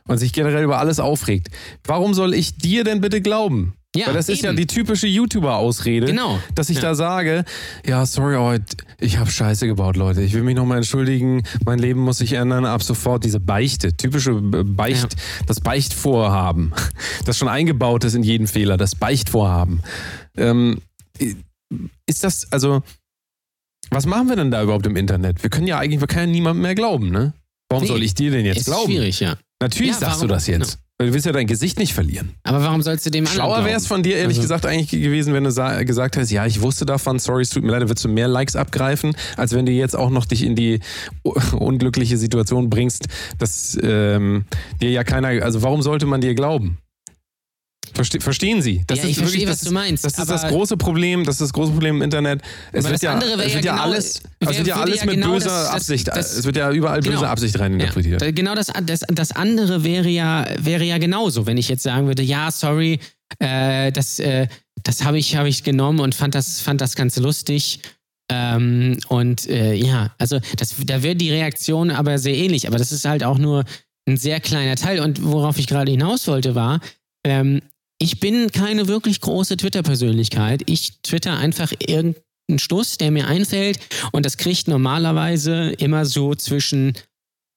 und sich generell über alles aufregt, warum soll ich dir denn bitte glauben? Ja, Weil das ist ja eben. die typische YouTuber-Ausrede, Genau. dass ich Ja. da sage, ja, sorry, ich habe Scheiße gebaut, Leute. Ich will mich nochmal entschuldigen. Mein Leben muss sich ändern. Ab sofort diese Beichte, typische äh, Beicht, das Beichtvorhaben, das schon eingebaut ist in jeden Fehler, das Beichtvorhaben. Ähm, ist das, also, was machen wir denn da überhaupt im Internet? Wir können ja eigentlich, wir können ja niemandem mehr glauben, ne? Warum Nee, soll ich dir denn jetzt ist glauben? schwierig, ja. Natürlich Ja, sagst du warum- das jetzt. Weil du willst ja dein Gesicht nicht verlieren. Aber warum sollst du dem anderen Schlauer wäre es von dir, ehrlich Also- gesagt, eigentlich gewesen, wenn du sa- gesagt hast, ja, ich wusste davon, sorry, es tut mir leid, dann würdest du mehr Likes abgreifen, als wenn du jetzt auch noch dich in die unglückliche Situation bringst, dass ähm, dir ja keiner, also warum sollte man dir glauben? Verste verstehen Sie? Das Ja, ich ist verstehe, wirklich, was das du meinst, Das ist das große Problem, das ist das große Problem im Internet. Es wird das ja, andere wäre es wird ja genau- alles, es wird ja würde alles ja mit genau böser das- Absicht, das- es wird ja überall Genau. böse Absicht rein interpretiert. Ja, genau das, das, das andere wäre ja, wäre ja genauso, wenn ich jetzt sagen würde, ja, sorry, äh, das, äh, das habe ich, hab ich genommen und fand das, fand das ganz lustig. Ähm, und äh, ja, also das, da wäre die Reaktion aber sehr ähnlich, aber das ist halt auch nur ein sehr kleiner Teil. Und worauf ich gerade hinaus wollte, war, ähm, ich bin keine wirklich große Twitter-Persönlichkeit. Ich twitter einfach irgendeinen Stuss, der mir einfällt und das kriegt normalerweise immer so zwischen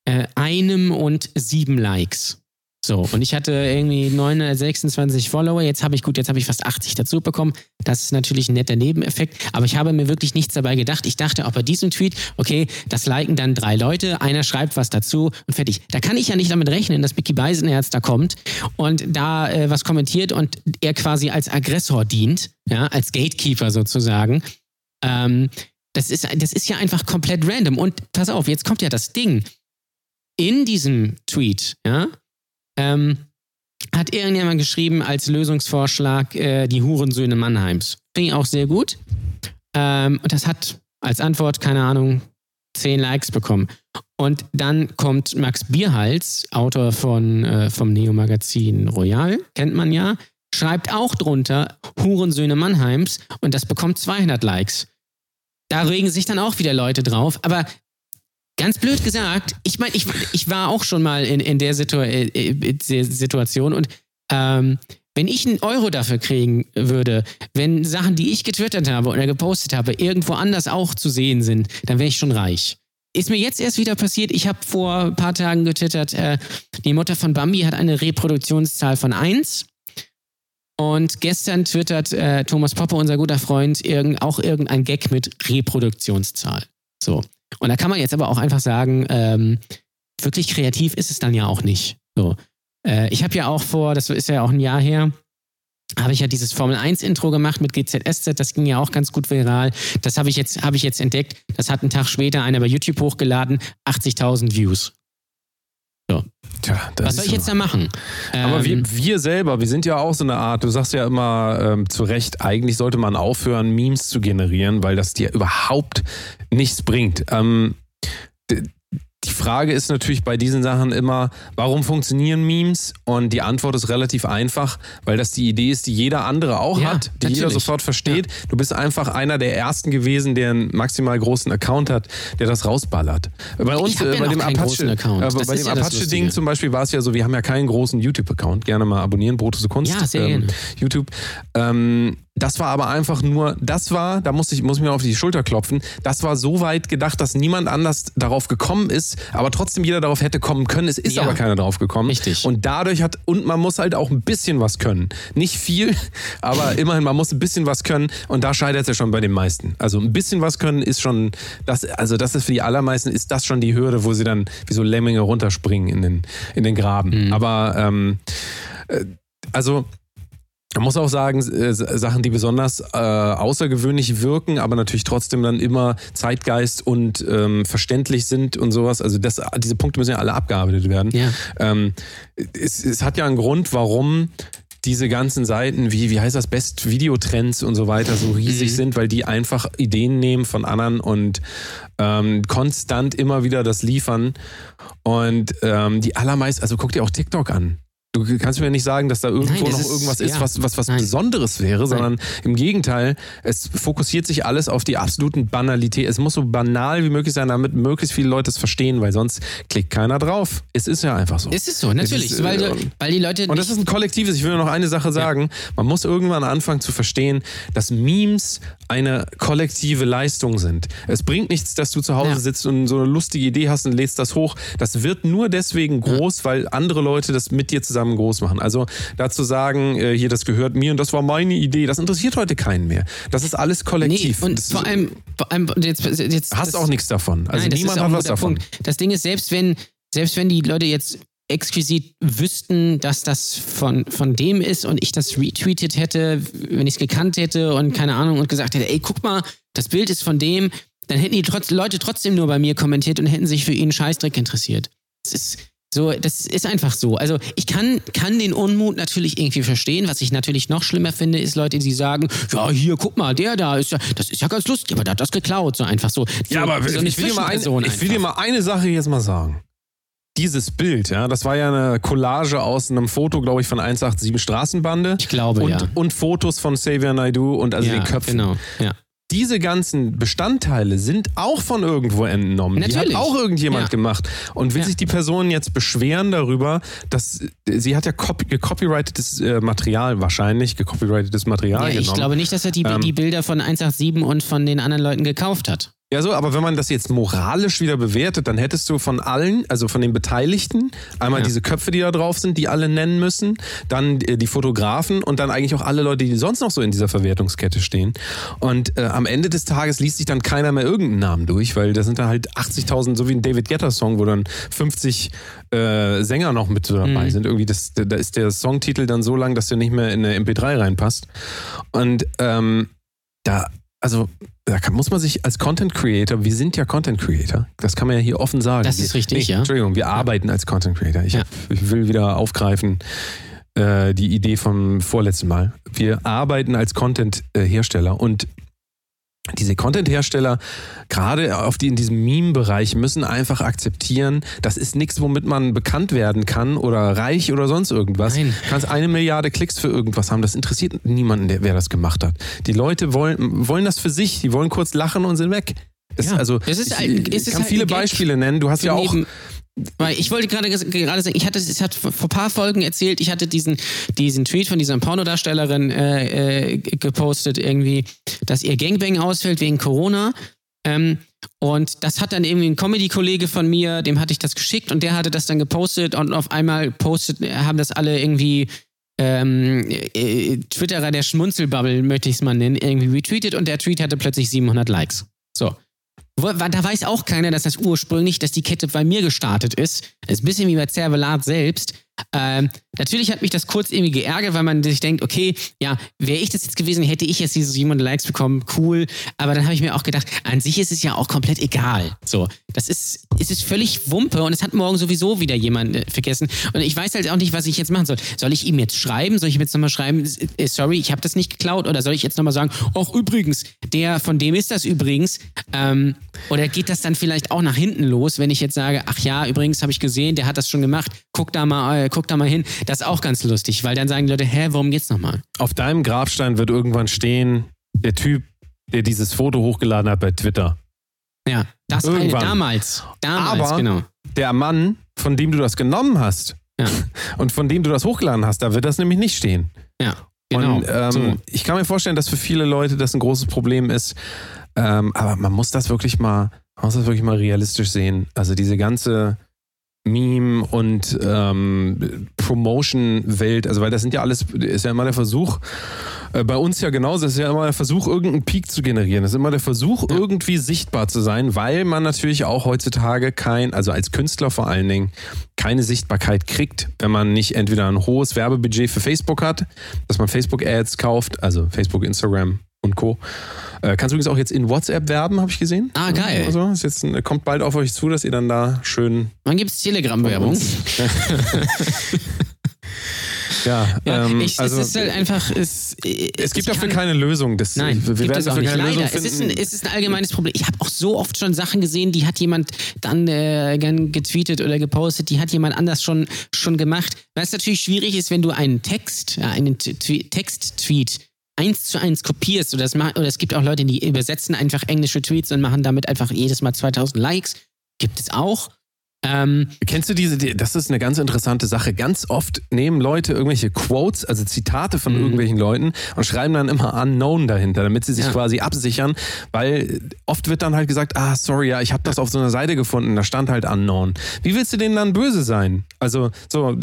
äh, einem und sieben Likes. So, und ich hatte irgendwie 926 Follower. Jetzt habe ich, gut, jetzt habe ich fast 80 dazu bekommen. Das ist natürlich ein netter Nebeneffekt. Aber ich habe mir wirklich nichts dabei gedacht. Ich dachte auch bei diesem Tweet, okay, das liken dann drei Leute, einer schreibt was dazu und fertig. Da kann ich ja nicht damit rechnen, dass Mickey Beisenherz da kommt und da äh, was kommentiert und er quasi als Aggressor dient, ja, als Gatekeeper sozusagen. Ähm, das ist, das ist ja einfach komplett random. Und pass auf, jetzt kommt ja das Ding. In diesem Tweet, ja, ähm, hat irgendjemand geschrieben als Lösungsvorschlag äh, die Hurensöhne Mannheims. Finde ich auch sehr gut. Ähm, und das hat als Antwort, keine Ahnung, zehn Likes bekommen. Und dann kommt Max Bierhals, Autor von, äh, vom Neo-Magazin Royal, kennt man ja, schreibt auch drunter Hurensöhne Mannheims und das bekommt 200 Likes. Da regen sich dann auch wieder Leute drauf. Aber ganz blöd gesagt, ich meine, ich, ich war auch schon mal in, in der, Situ äh, äh, Situation und ähm, wenn ich einen Euro dafür kriegen würde, wenn Sachen, die ich getwittert habe oder gepostet habe, irgendwo anders auch zu sehen sind, dann wäre ich schon reich. Ist mir jetzt erst wieder passiert, ich habe vor ein paar Tagen getwittert, äh, die Mutter von Bambi hat eine Reproduktionszahl von 1. Und gestern twittert äh, Thomas Poppe, unser guter Freund, irgend, auch irgendein Gag mit Reproduktionszahl. So. Und da kann man jetzt aber auch einfach sagen, ähm, wirklich kreativ ist es dann ja auch nicht. So. Äh, ich habe ja auch vor, das ist ja auch ein Jahr her, habe ich ja dieses Formel 1 Intro gemacht mit GZSZ, das ging ja auch ganz gut viral. Das habe ich jetzt habe ich jetzt entdeckt. Das hat einen Tag später einer bei YouTube hochgeladen, 80.000 Views. Tja, das Was soll ich so. jetzt da machen? Aber Ähm, wir, wir selber, wir sind ja auch so eine Art, du sagst ja immer ähm, zu Recht, eigentlich sollte man aufhören, Memes zu generieren, weil das dir überhaupt nichts bringt. Ähm, die Frage ist natürlich bei diesen Sachen immer, warum funktionieren Memes? Und die Antwort ist relativ einfach, weil das die Idee ist, die jeder andere auch Ja, hat, die jeder natürlich. sofort versteht. Du bist einfach einer der ersten gewesen, der einen maximal großen Account hat, der das rausballert. Bei uns, hab ja äh, bei dem Apache, äh, ist dem ja Apache-Ding Lustige. zum Beispiel war es ja so, wir haben ja keinen großen YouTube-Account. Gerne mal abonnieren, Brotose Kunst. Ja, sehr ähm. YouTube. Ähm, das war aber einfach nur, das war, da muss ich, muss ich mir auf die Schulter klopfen, das war so weit gedacht, dass niemand anders darauf gekommen ist, aber trotzdem jeder darauf hätte kommen können. Es ist Ja. aber keiner drauf gekommen. Richtig. Und dadurch hat, und man muss halt auch ein bisschen was können. Nicht viel, aber immerhin, man muss ein bisschen was können und da scheitert es ja schon bei den meisten. Also ein bisschen was können ist schon, das, also das ist für die allermeisten, ist das schon die Hürde, wo sie dann wie so Lemminge runterspringen in den, in den Graben. Aber ähm, äh, also man muss auch sagen, äh, Sachen, die besonders äh, außergewöhnlich wirken, aber natürlich trotzdem dann immer Zeitgeist und ähm, verständlich sind und sowas. Also das, diese Punkte müssen ja alle abgearbeitet werden. Ja. Ähm, es, es hat ja einen Grund, warum diese ganzen Seiten, wie, wie heißt das, Best-Videotrends und so weiter so riesig sind, weil die einfach Ideen nehmen von anderen und ähm, konstant immer wieder das liefern. Und ähm, die allermeisten, also guck dir auch TikTok an. Du kannst mir nicht sagen, dass da irgendwo Nein, noch ist- irgendwas ist, ja. was, was, was Nein. Besonderes wäre, sondern im Gegenteil, es fokussiert sich alles auf die absoluten Banalität. Es muss so banal wie möglich sein, damit möglichst viele Leute es verstehen, weil sonst klickt keiner drauf. Es ist ja einfach so. Es ist so, natürlich. ist, weil, äh, du- weil die Leute. Und das ist ein kollektives. Ich will nur noch eine Sache sagen. Man muss irgendwann anfangen zu verstehen, dass Memes eine kollektive Leistung sind. Es bringt nichts, dass du zu Hause Ja. sitzt und so eine lustige Idee hast und lädst das hoch. Das wird nur deswegen groß, weil andere Leute das mit dir zusammen groß machen. Also dazu sagen, äh, hier, das gehört mir und das war meine Idee, das interessiert heute keinen mehr. Das ist alles nee, kollektiv. und das vor allem, vor allem jetzt, jetzt hast das- auch nichts davon. Also Nein, das niemand hat was davon. Punkt. Das Ding ist, selbst wenn, selbst wenn die Leute jetzt exquisit wüssten, dass das von, von dem ist und ich das retweetet hätte, wenn ich es gekannt hätte und keine Ahnung und gesagt hätte, ey, guck mal, das Bild ist von dem, dann hätten die trotz, Leute trotzdem nur bei mir kommentiert und hätten sich für ihn Scheißdreck interessiert. Das ist so, das ist einfach so. Also ich kann, kann den Unmut natürlich irgendwie verstehen. Was ich natürlich noch schlimmer finde, ist Leute, die sagen, ja, hier, guck mal, der da ist ja, das ist ja ganz lustig, aber der hat das geklaut, so einfach so. Ja, so, aber so ich, will dir mal ein, ich will dir mal eine Sache jetzt mal sagen. Dieses Bild, ja, das war ja eine Collage aus einem Foto, glaube ich, von 187 Straßenbande. Ich glaube, und, ja. und Fotos von Xavier Naidoo und also ja, den Köpfen. Genau, ja. Diese ganzen Bestandteile sind auch von irgendwo entnommen. Die Natürlich. hat auch irgendjemand Ja. gemacht. Und will sich die Person jetzt beschweren darüber, dass sie hat ja copy, gecopyrightetes äh, Material wahrscheinlich, gecopyrightetes Material ja ich genommen. glaube nicht, dass er die, Ähm, die Bilder von 187 und von den anderen Leuten gekauft hat. Ja, so, aber wenn man das jetzt moralisch wieder bewertet, dann hättest du von allen, also von den Beteiligten, einmal Ja. diese Köpfe, die da drauf sind, die alle nennen müssen, dann äh, die Fotografen und dann eigentlich auch alle Leute, die sonst noch so in dieser Verwertungskette stehen. Und äh, am Ende des Tages liest sich dann keiner mehr irgendeinen Namen durch, weil da sind dann halt 80.000, so wie ein David Guetta-Song, wo dann 50 äh, Sänger noch mit dabei Mhm. sind. Irgendwie, das, da ist der Songtitel dann so lang, dass der nicht mehr in eine MP3 reinpasst. Und ähm, da, also da kann, muss man sich als Content Creator, wir sind ja Content Creator, das kann man ja hier offen sagen. Das ist richtig, ja. Entschuldigung, wir arbeiten als Content Creator. Ich, Ja. hab, ich will wieder aufgreifen äh, die Idee vom vorletzten Mal. Wir arbeiten als Content-Hersteller und diese Content-Hersteller, gerade auf die in diesem Meme-Bereich, müssen einfach akzeptieren, das ist nichts, womit man bekannt werden kann oder reich oder sonst irgendwas. Nein. Du kannst eine Milliarde Klicks für irgendwas haben, das interessiert niemanden, der, wer das gemacht hat. Die Leute wollen, wollen das für sich, die wollen kurz lachen und sind weg. Das, Ja. also, Es ist ich, halt- es ich ist kann halt viele ein Beispiele nennen. Du hast ja auch Neben- weil ich wollte gerade gerade sagen, ich hatte es hat vor ein paar Folgen erzählt, ich hatte diesen diesen Tweet von dieser Pornodarstellerin äh, äh, gepostet irgendwie, dass ihr Gangbang ausfällt wegen Corona. Ähm, und das hat dann irgendwie ein Comedy-Kollege von mir, dem hatte ich das geschickt und der hatte das dann gepostet und auf einmal postet, haben das alle irgendwie ähm, äh, Twitterer der Schmunzelbubble, möchte ich es mal nennen, irgendwie retweetet und der Tweet hatte plötzlich 700 Likes. So. Da weiß auch keiner, dass das ursprünglich, dass die Kette bei mir gestartet ist. Das ist ein bisschen wie bei Cervelat selbst. Ähm, natürlich hat mich das kurz irgendwie geärgert, weil man sich denkt, okay, ja, wäre ich das jetzt gewesen, hätte ich jetzt diese 700 Likes bekommen, cool. Aber dann habe ich mir auch gedacht, an sich ist es ja auch komplett egal. So, das ist, es ist völlig Wumpe und es hat morgen sowieso wieder jemand äh, vergessen. Und ich weiß halt auch nicht, was ich jetzt machen soll. Soll ich ihm jetzt schreiben? Soll ich ihm jetzt nochmal schreiben, äh, sorry, ich habe das nicht geklaut? Oder soll ich jetzt nochmal sagen, ach übrigens, der, von dem ist das übrigens. Ähm, oder geht das dann vielleicht auch nach hinten los, wenn ich jetzt sage, ach ja, übrigens habe ich gesehen, der hat das schon gemacht, guck da mal, äh, guck da mal hin. Das ist auch ganz lustig, weil dann sagen die Leute, hä, worum geht's nochmal? auf deinem Grabstein wird irgendwann stehen, der Typ, der dieses Foto hochgeladen hat bei Twitter. Ja, das Irgendwann. damals. Damals, Aber genau. der Mann, von dem du das genommen hast Ja. und von dem du das hochgeladen hast, da wird das nämlich nicht stehen. Ja. Genau, Und ähm, so. ich kann mir vorstellen, dass für viele Leute das ein großes Problem ist. Ähm, aber man muss das wirklich mal, man muss das wirklich mal realistisch sehen. Also diese ganze Meme und ähm, Promotion-Welt, also weil das sind ja alles, ist ja immer der Versuch, äh, bei uns ja genauso, ist ja immer der Versuch, irgendeinen Peak zu generieren. Es ist immer der Versuch, irgendwie sichtbar zu sein, weil man natürlich auch heutzutage kein, also als Künstler vor allen Dingen, keine Sichtbarkeit kriegt, wenn man nicht entweder ein hohes Werbebudget für Facebook hat, dass man Facebook-Ads kauft, also Facebook, Instagram und Co. Äh, kannst du übrigens auch jetzt in WhatsApp werben, habe ich gesehen. Ah, geil. Also, ist jetzt, ein- kommt bald auf euch zu, dass ihr dann da schön. Wann gibt es Telegram-Werbung? Ja, Ja, ähm, ich, also, es ist halt einfach. Es, es gibt dafür kann- keine Lösung. Das, Nein, wir werden es auch dafür nicht. keine Leider. Lösung Es ist, finden. ein, es ist ein allgemeines Problem. Ich habe auch so oft schon Sachen gesehen, die hat jemand dann äh, getweetet oder gepostet, die hat jemand anders schon, schon gemacht. Es natürlich schwierig ist, wenn du einen Text, ja, einen T- Text-Tweet eins zu eins kopierst oder es, ma- oder es gibt auch Leute, die übersetzen einfach englische Tweets und machen damit einfach jedes Mal 2000 Likes. Gibt es auch. Ähm, Kennst du diese, die- das ist eine ganz interessante Sache. Ganz oft nehmen Leute irgendwelche Quotes, also Zitate von Mhm. irgendwelchen Leuten und schreiben dann immer unknown dahinter, damit sie sich Ja. quasi absichern, weil oft wird dann halt gesagt, ah, sorry, ja, ich habe das auf so einer Seite gefunden, da stand halt unknown. Wie willst du denen dann böse sein? Also, so,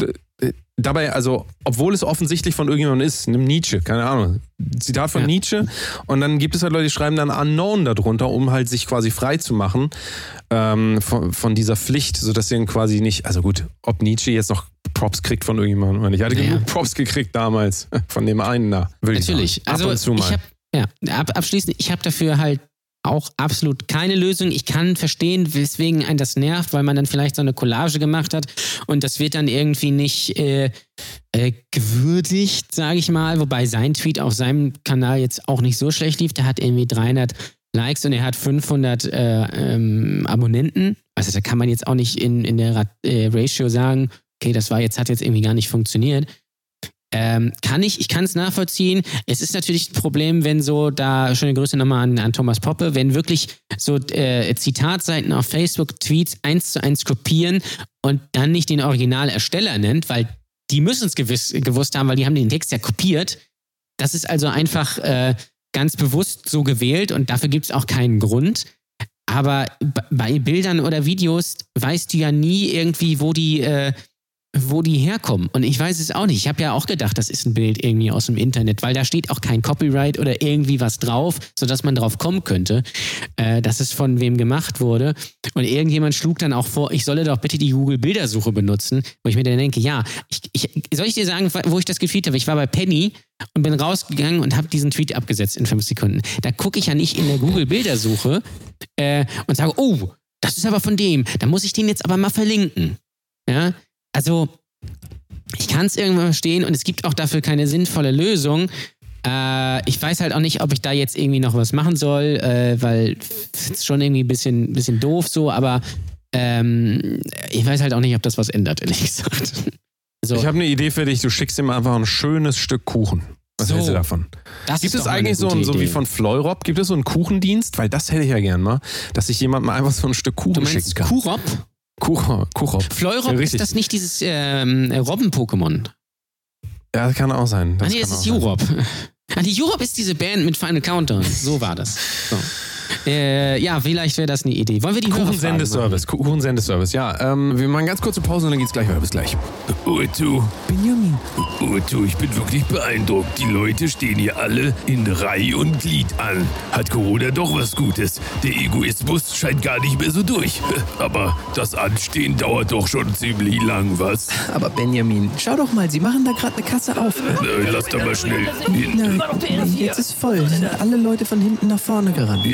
dabei, also, obwohl es offensichtlich von irgendjemandem ist, nimm Nietzsche, keine Ahnung, Zitat von Ja. Nietzsche und dann gibt es halt Leute, die schreiben dann unknown darunter, um halt sich quasi frei zu machen ähm, von, von dieser Pflicht, sodass sie dann quasi nicht, also gut, ob Nietzsche jetzt noch Props kriegt von irgendjemandem oder nicht. Ich hatte Naja. genug Props gekriegt damals von dem einen da, würde ich Natürlich. sagen. Ab also und zu mal. ich habe ja ab, abschließend, ich habe dafür halt auch absolut keine Lösung. Ich kann verstehen, weswegen einen das nervt, weil man dann vielleicht so eine Collage gemacht hat und das wird dann irgendwie nicht äh, äh, gewürdigt, sage ich mal. Wobei sein Tweet auf seinem Kanal jetzt auch nicht so schlecht lief. Der hat irgendwie 300 Likes und er hat 500 äh, ähm, Abonnenten. Also da kann man jetzt auch nicht in, in der äh, Ratio sagen, okay, das war jetzt, hat jetzt irgendwie gar nicht funktioniert. Ähm, kann ich, ich kann es nachvollziehen. Es ist natürlich ein Problem, wenn so, da schöne Grüße nochmal an, an Thomas Poppe, wenn wirklich so äh, Zitatseiten auf Facebook Tweets eins zu eins kopieren und dann nicht den Originalersteller nennt, weil die müssen es gewusst haben, weil die haben den Text ja kopiert. Das ist also einfach äh, ganz bewusst so gewählt und dafür gibt es auch keinen Grund. Aber bei Bildern oder Videos weißt du ja nie irgendwie, wo die, äh, wo die herkommen. Und ich weiß es auch nicht. Ich habe ja auch gedacht, das ist ein Bild irgendwie aus dem Internet, weil da steht auch kein Copyright oder irgendwie was drauf, sodass man drauf kommen könnte, äh, dass es von wem gemacht wurde. Und irgendjemand schlug dann auch vor, ich solle doch bitte die Google-Bildersuche benutzen, wo ich mir dann denke, ja, ich, ich, soll ich dir sagen, wo ich das gefeed habe? Ich war bei Penny und bin rausgegangen und habe diesen Tweet abgesetzt in fünf Sekunden. Da gucke ich ja nicht in der Google-Bildersuche äh, und sage, oh, das ist aber von dem. Da muss ich den jetzt aber mal verlinken. Ja, also ich kann es irgendwann verstehen und es gibt auch dafür keine sinnvolle Lösung. Äh, ich weiß halt auch nicht, ob ich da jetzt irgendwie noch was machen soll, äh, weil es ist schon irgendwie ein bisschen, bisschen doof so, aber ähm, ich weiß halt auch nicht, ob das was ändert, ehrlich gesagt. Also, ich habe eine Idee für dich, du schickst ihm einfach ein schönes Stück Kuchen. Was So. hältst du davon? das Gibt es eigentlich so, so wie von Fleurop, gibt es so einen Kuchendienst? Weil das hätte ich ja gern mal, dass ich jemandem einfach so ein Stück Kuchen Du schicken meinst kann. Kurop? Kuchen, Kuchrop. Fleurop, Ja, ist das nicht dieses ähm, Robben-Pokémon? Ja, das kann auch sein. Ah, nee, das ist. Europe. Ah, die Europe ist diese Band mit Final Countdown. So war das. So. Äh, ja, vielleicht wäre das eine Idee. Wollen wir die? Kuchensendeservice, Kuchensendeservice, ja. Ähm, wir machen ganz kurze Pause und dann geht's gleich weiter. Bis gleich. Utu, Benjamin. Utu, ich bin wirklich beeindruckt. Die Leute stehen hier alle in Reihe und Glied an. Hat Corona doch was Gutes. Der Egoismus scheint gar nicht mehr so durch. Aber das Anstehen dauert doch schon ziemlich lang, was? Aber Benjamin, schau doch mal, sie machen da gerade eine Kasse auf. Äh, lass doch mal schnell hin. Nein, jetzt ist voll. Sind alle Leute von hinten nach vorne gerannt.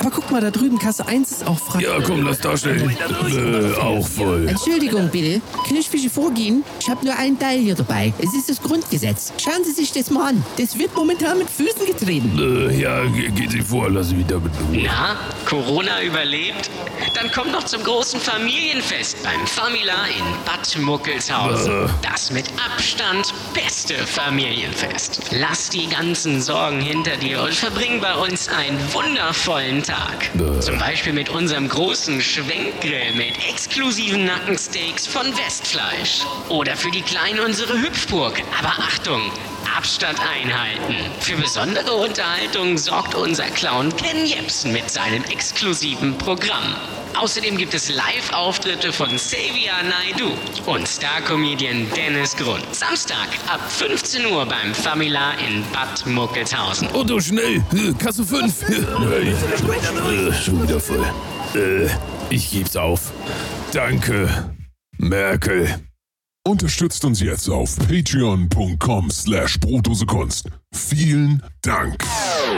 Aber guck mal, da drüben, Kasse 1 ist auch frei. Ja, komm, lass da schnell. Äh, auch voll. Entschuldigung bitte, knifflige Vorgehen. Ich habe nur einen Teil hier dabei. Es ist das Grundgesetz. Schauen Sie sich das mal an. Das wird momentan mit Füßen getreten. Äh, ja, ge- gehen Sie vor, lass Sie wieder mit Ruhe. Na, Corona überlebt? Dann kommt noch zum großen Familienfest beim Famila in Bad Muckelshausen. Das mit Abstand beste Familienfest. Lass die ganzen Sorgen hinter dir und verbring bei uns einen wundervollen Tag. Zum Beispiel mit unserem großen Schwenkgrill mit exklusiven Nackensteaks von Westfleisch. Oder für die Kleinen unsere Hüpfburg. Aber Achtung, Abstand einhalten. Für besondere Unterhaltung sorgt unser Clown Ken Jebsen mit seinem exklusiven Programm. Außerdem gibt es Live-Auftritte von Xavier Naidu und Star-Comedian Dennis Grund. Samstag ab 15 Uhr beim Famila in Bad Muckelshausen. Otto, schnell! Äh, Kasse 5! Äh, schon wieder voll. Äh, ich geb's auf. Danke, Merkel. Unterstützt uns jetzt auf patreon.com slash brotosekunst. Vielen Dank.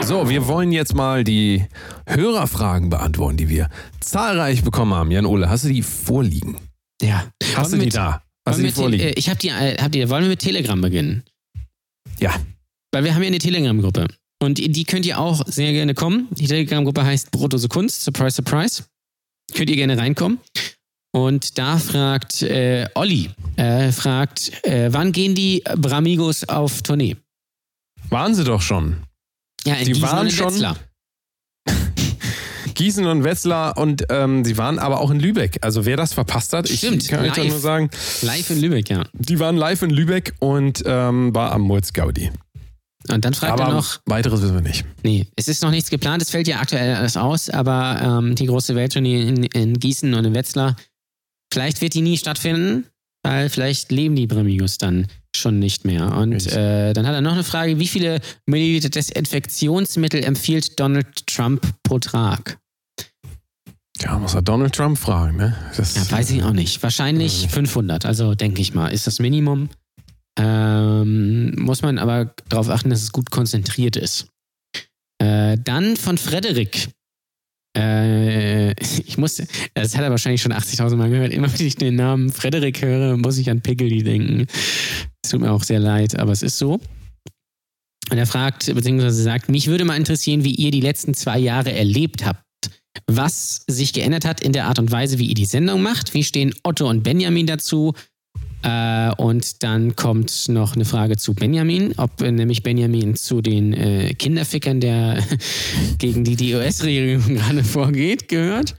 So, wir wollen jetzt mal die Hörerfragen beantworten, die wir zahlreich bekommen haben. Jan-Ole, hast du die vorliegen? Ja. Hast du Wollen wir die da? Hast du wollen die vorliegen? äh, Ich hab die, äh, hab die, wollen wir mit Telegram beginnen? Ja. Weil wir haben ja eine Telegram-Gruppe. Und die könnt ihr auch sehr gerne kommen. Die Telegram-Gruppe heißt Brotose Kunst. Surprise, surprise. Könnt ihr gerne reinkommen. Und da fragt äh, Olli, äh, fragt, äh, wann gehen die Bramigos auf Tournee? Waren sie doch schon. Ja, in Die Gießen waren und in schon- Wetzlar. Gießen und Wetzlar und ähm, sie waren aber auch in Lübeck. Also wer das verpasst hat, Stimmt, ich kann euch live. nur sagen, Live in Lübeck, ja. die waren live in Lübeck und ähm, war am Moritz Gaudi. Und dann fragt aber er noch, weiteres wissen wir nicht. nee, es ist noch nichts geplant, es fällt ja aktuell alles aus, aber ähm, die große Welttournee in, in Gießen und in Wetzlar, vielleicht wird die nie stattfinden, weil vielleicht leben die Bramigos dann schon nicht mehr. Und äh, dann hat er noch eine Frage, wie viele Milliliter Desinfektionsmittel empfiehlt Donald Trump pro Tag? Ja, muss er Donald Trump fragen, ne? Das, Ja, weiß ich auch nicht. Wahrscheinlich 500, also denke ich mal, ist das Minimum. Ähm, muss man aber darauf achten, dass es gut konzentriert ist. Äh, dann von Frederik. Äh, ich musste, das hat er wahrscheinlich schon 80.000 Mal gehört. Immer wenn ich den Namen Frederik höre, muss ich an Piggly denken. Es tut mir auch sehr leid, aber es ist so. Und er fragt, beziehungsweise sagt, mich würde mal interessieren, wie ihr die letzten zwei Jahre erlebt habt. Was sich geändert hat in der Art und Weise, wie ihr die Sendung macht. Wie stehen Otto und Benjamin dazu? Äh, und dann kommt noch eine Frage zu Benjamin, ob äh, nämlich Benjamin zu den äh, Kinderfickern, der gegen die die US-Regierung gerade vorgeht, gehört.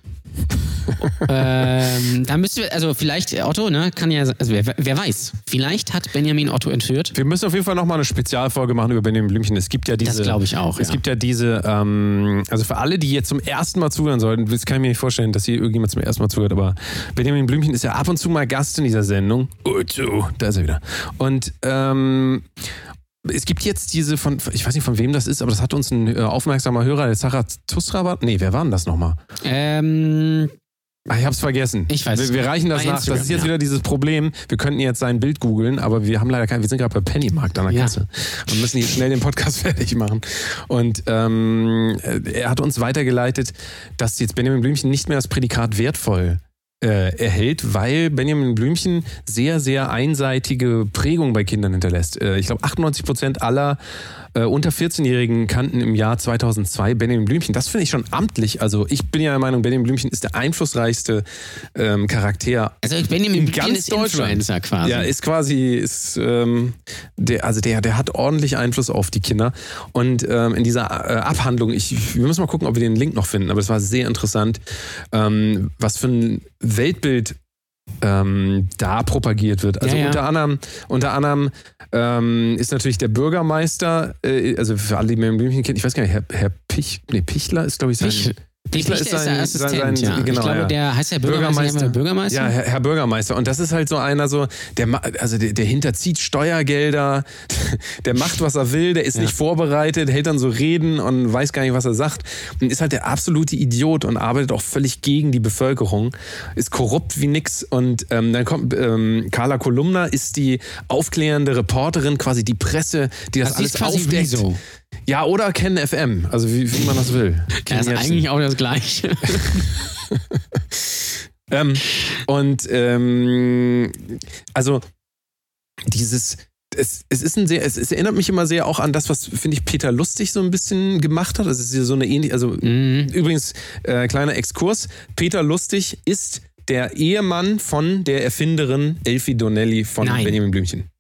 Ähm, da müssen wir, also vielleicht Otto, ne, kann ja, also wer, wer weiß, vielleicht hat Benjamin Otto entführt. Wir müssen auf jeden Fall nochmal eine Spezialfolge machen über Benjamin Blümchen. Es gibt ja diese. Das glaube ich auch. Es ja. gibt ja diese, ähm, also für alle, die jetzt zum ersten Mal zuhören sollten, das kann ich mir nicht vorstellen, dass hier irgendjemand zum ersten Mal zuhört, aber Benjamin Blümchen ist ja ab und zu mal Gast in dieser Sendung. Otto, da ist er wieder. Und ähm, es gibt jetzt diese von, ich weiß nicht von wem das ist, aber das hat uns ein äh, aufmerksamer Hörer, der Zarathustra war. Nee, wer war denn das nochmal? ähm, Ah, ich hab's vergessen. Ich weiß es Wir, wir reichen das nach. Das Instagram, ist jetzt ja. wieder dieses Problem. Wir könnten jetzt sein Bild googeln, aber wir haben leider kein, wir sind gerade bei Pennymarkt an der Ja. Kasse und müssen hier schnell den Podcast fertig machen. Und ähm, er hat uns weitergeleitet, dass jetzt Benjamin Blümchen nicht mehr das Prädikat wertvoll erhält, weil Benjamin Blümchen sehr, sehr einseitige Prägung bei Kindern hinterlässt. Äh, ich glaube, 98 Prozent aller äh, unter 14-Jährigen kannten im Jahr 2002 Benjamin Blümchen. Das finde ich schon amtlich. Also ich bin ja der Meinung, Benjamin Blümchen ist der einflussreichste ähm, Charakter also Benjamin in Blümchen ganz ist Deutschland. Influencer quasi. Ja, ist quasi, ist, ähm, der, also der, der hat ordentlich Einfluss auf die Kinder. Und ähm, in dieser äh, Abhandlung, ich, wir müssen mal gucken, ob wir den Link noch finden, aber es war sehr interessant, ähm, was für ein Weltbild ähm, da propagiert wird. Also Ja, ja. unter anderem, unter anderem ähm, ist natürlich der Bürgermeister, äh, also für alle, die mir Blümchen kennen, ich weiß gar nicht, Herr, Herr Pich, nee, Pichler ist, glaube ich, sein. Pich- Pichler Pichler ist der Assistent, sein- sein- ja. genau, ich glaube, ja. der heißt der Bürgermeister. Bürgermeister? Ja, Herr, Herr Bürgermeister. Und das ist halt so einer so, der, also der, der hinterzieht Steuergelder, der macht, was er will, der ist Ja. nicht vorbereitet, hält dann so Reden und weiß gar nicht, was er sagt. Und ist halt der absolute Idiot und arbeitet auch völlig gegen die Bevölkerung, ist korrupt wie nix. Und ähm, dann kommt ähm, Carla Kolumna, ist die aufklärende Reporterin, quasi die Presse, die das Also alles ist aufdeckt. Rezo. Ja, oder Ken FM, also wie, wie man das will. Ken ist eigentlich auch das Gleiche. Ähm, und ähm, also dieses, es, es ist ein sehr, es, es erinnert mich immer sehr auch an das, was, finde ich, Peter Lustig so ein bisschen gemacht hat. Das ist ja so eine ähnliche, also Mhm. übrigens, äh, kleiner Exkurs, Peter Lustig ist der Ehemann von der Erfinderin Elfie Donnelly von Nein. Benjamin Blümchen.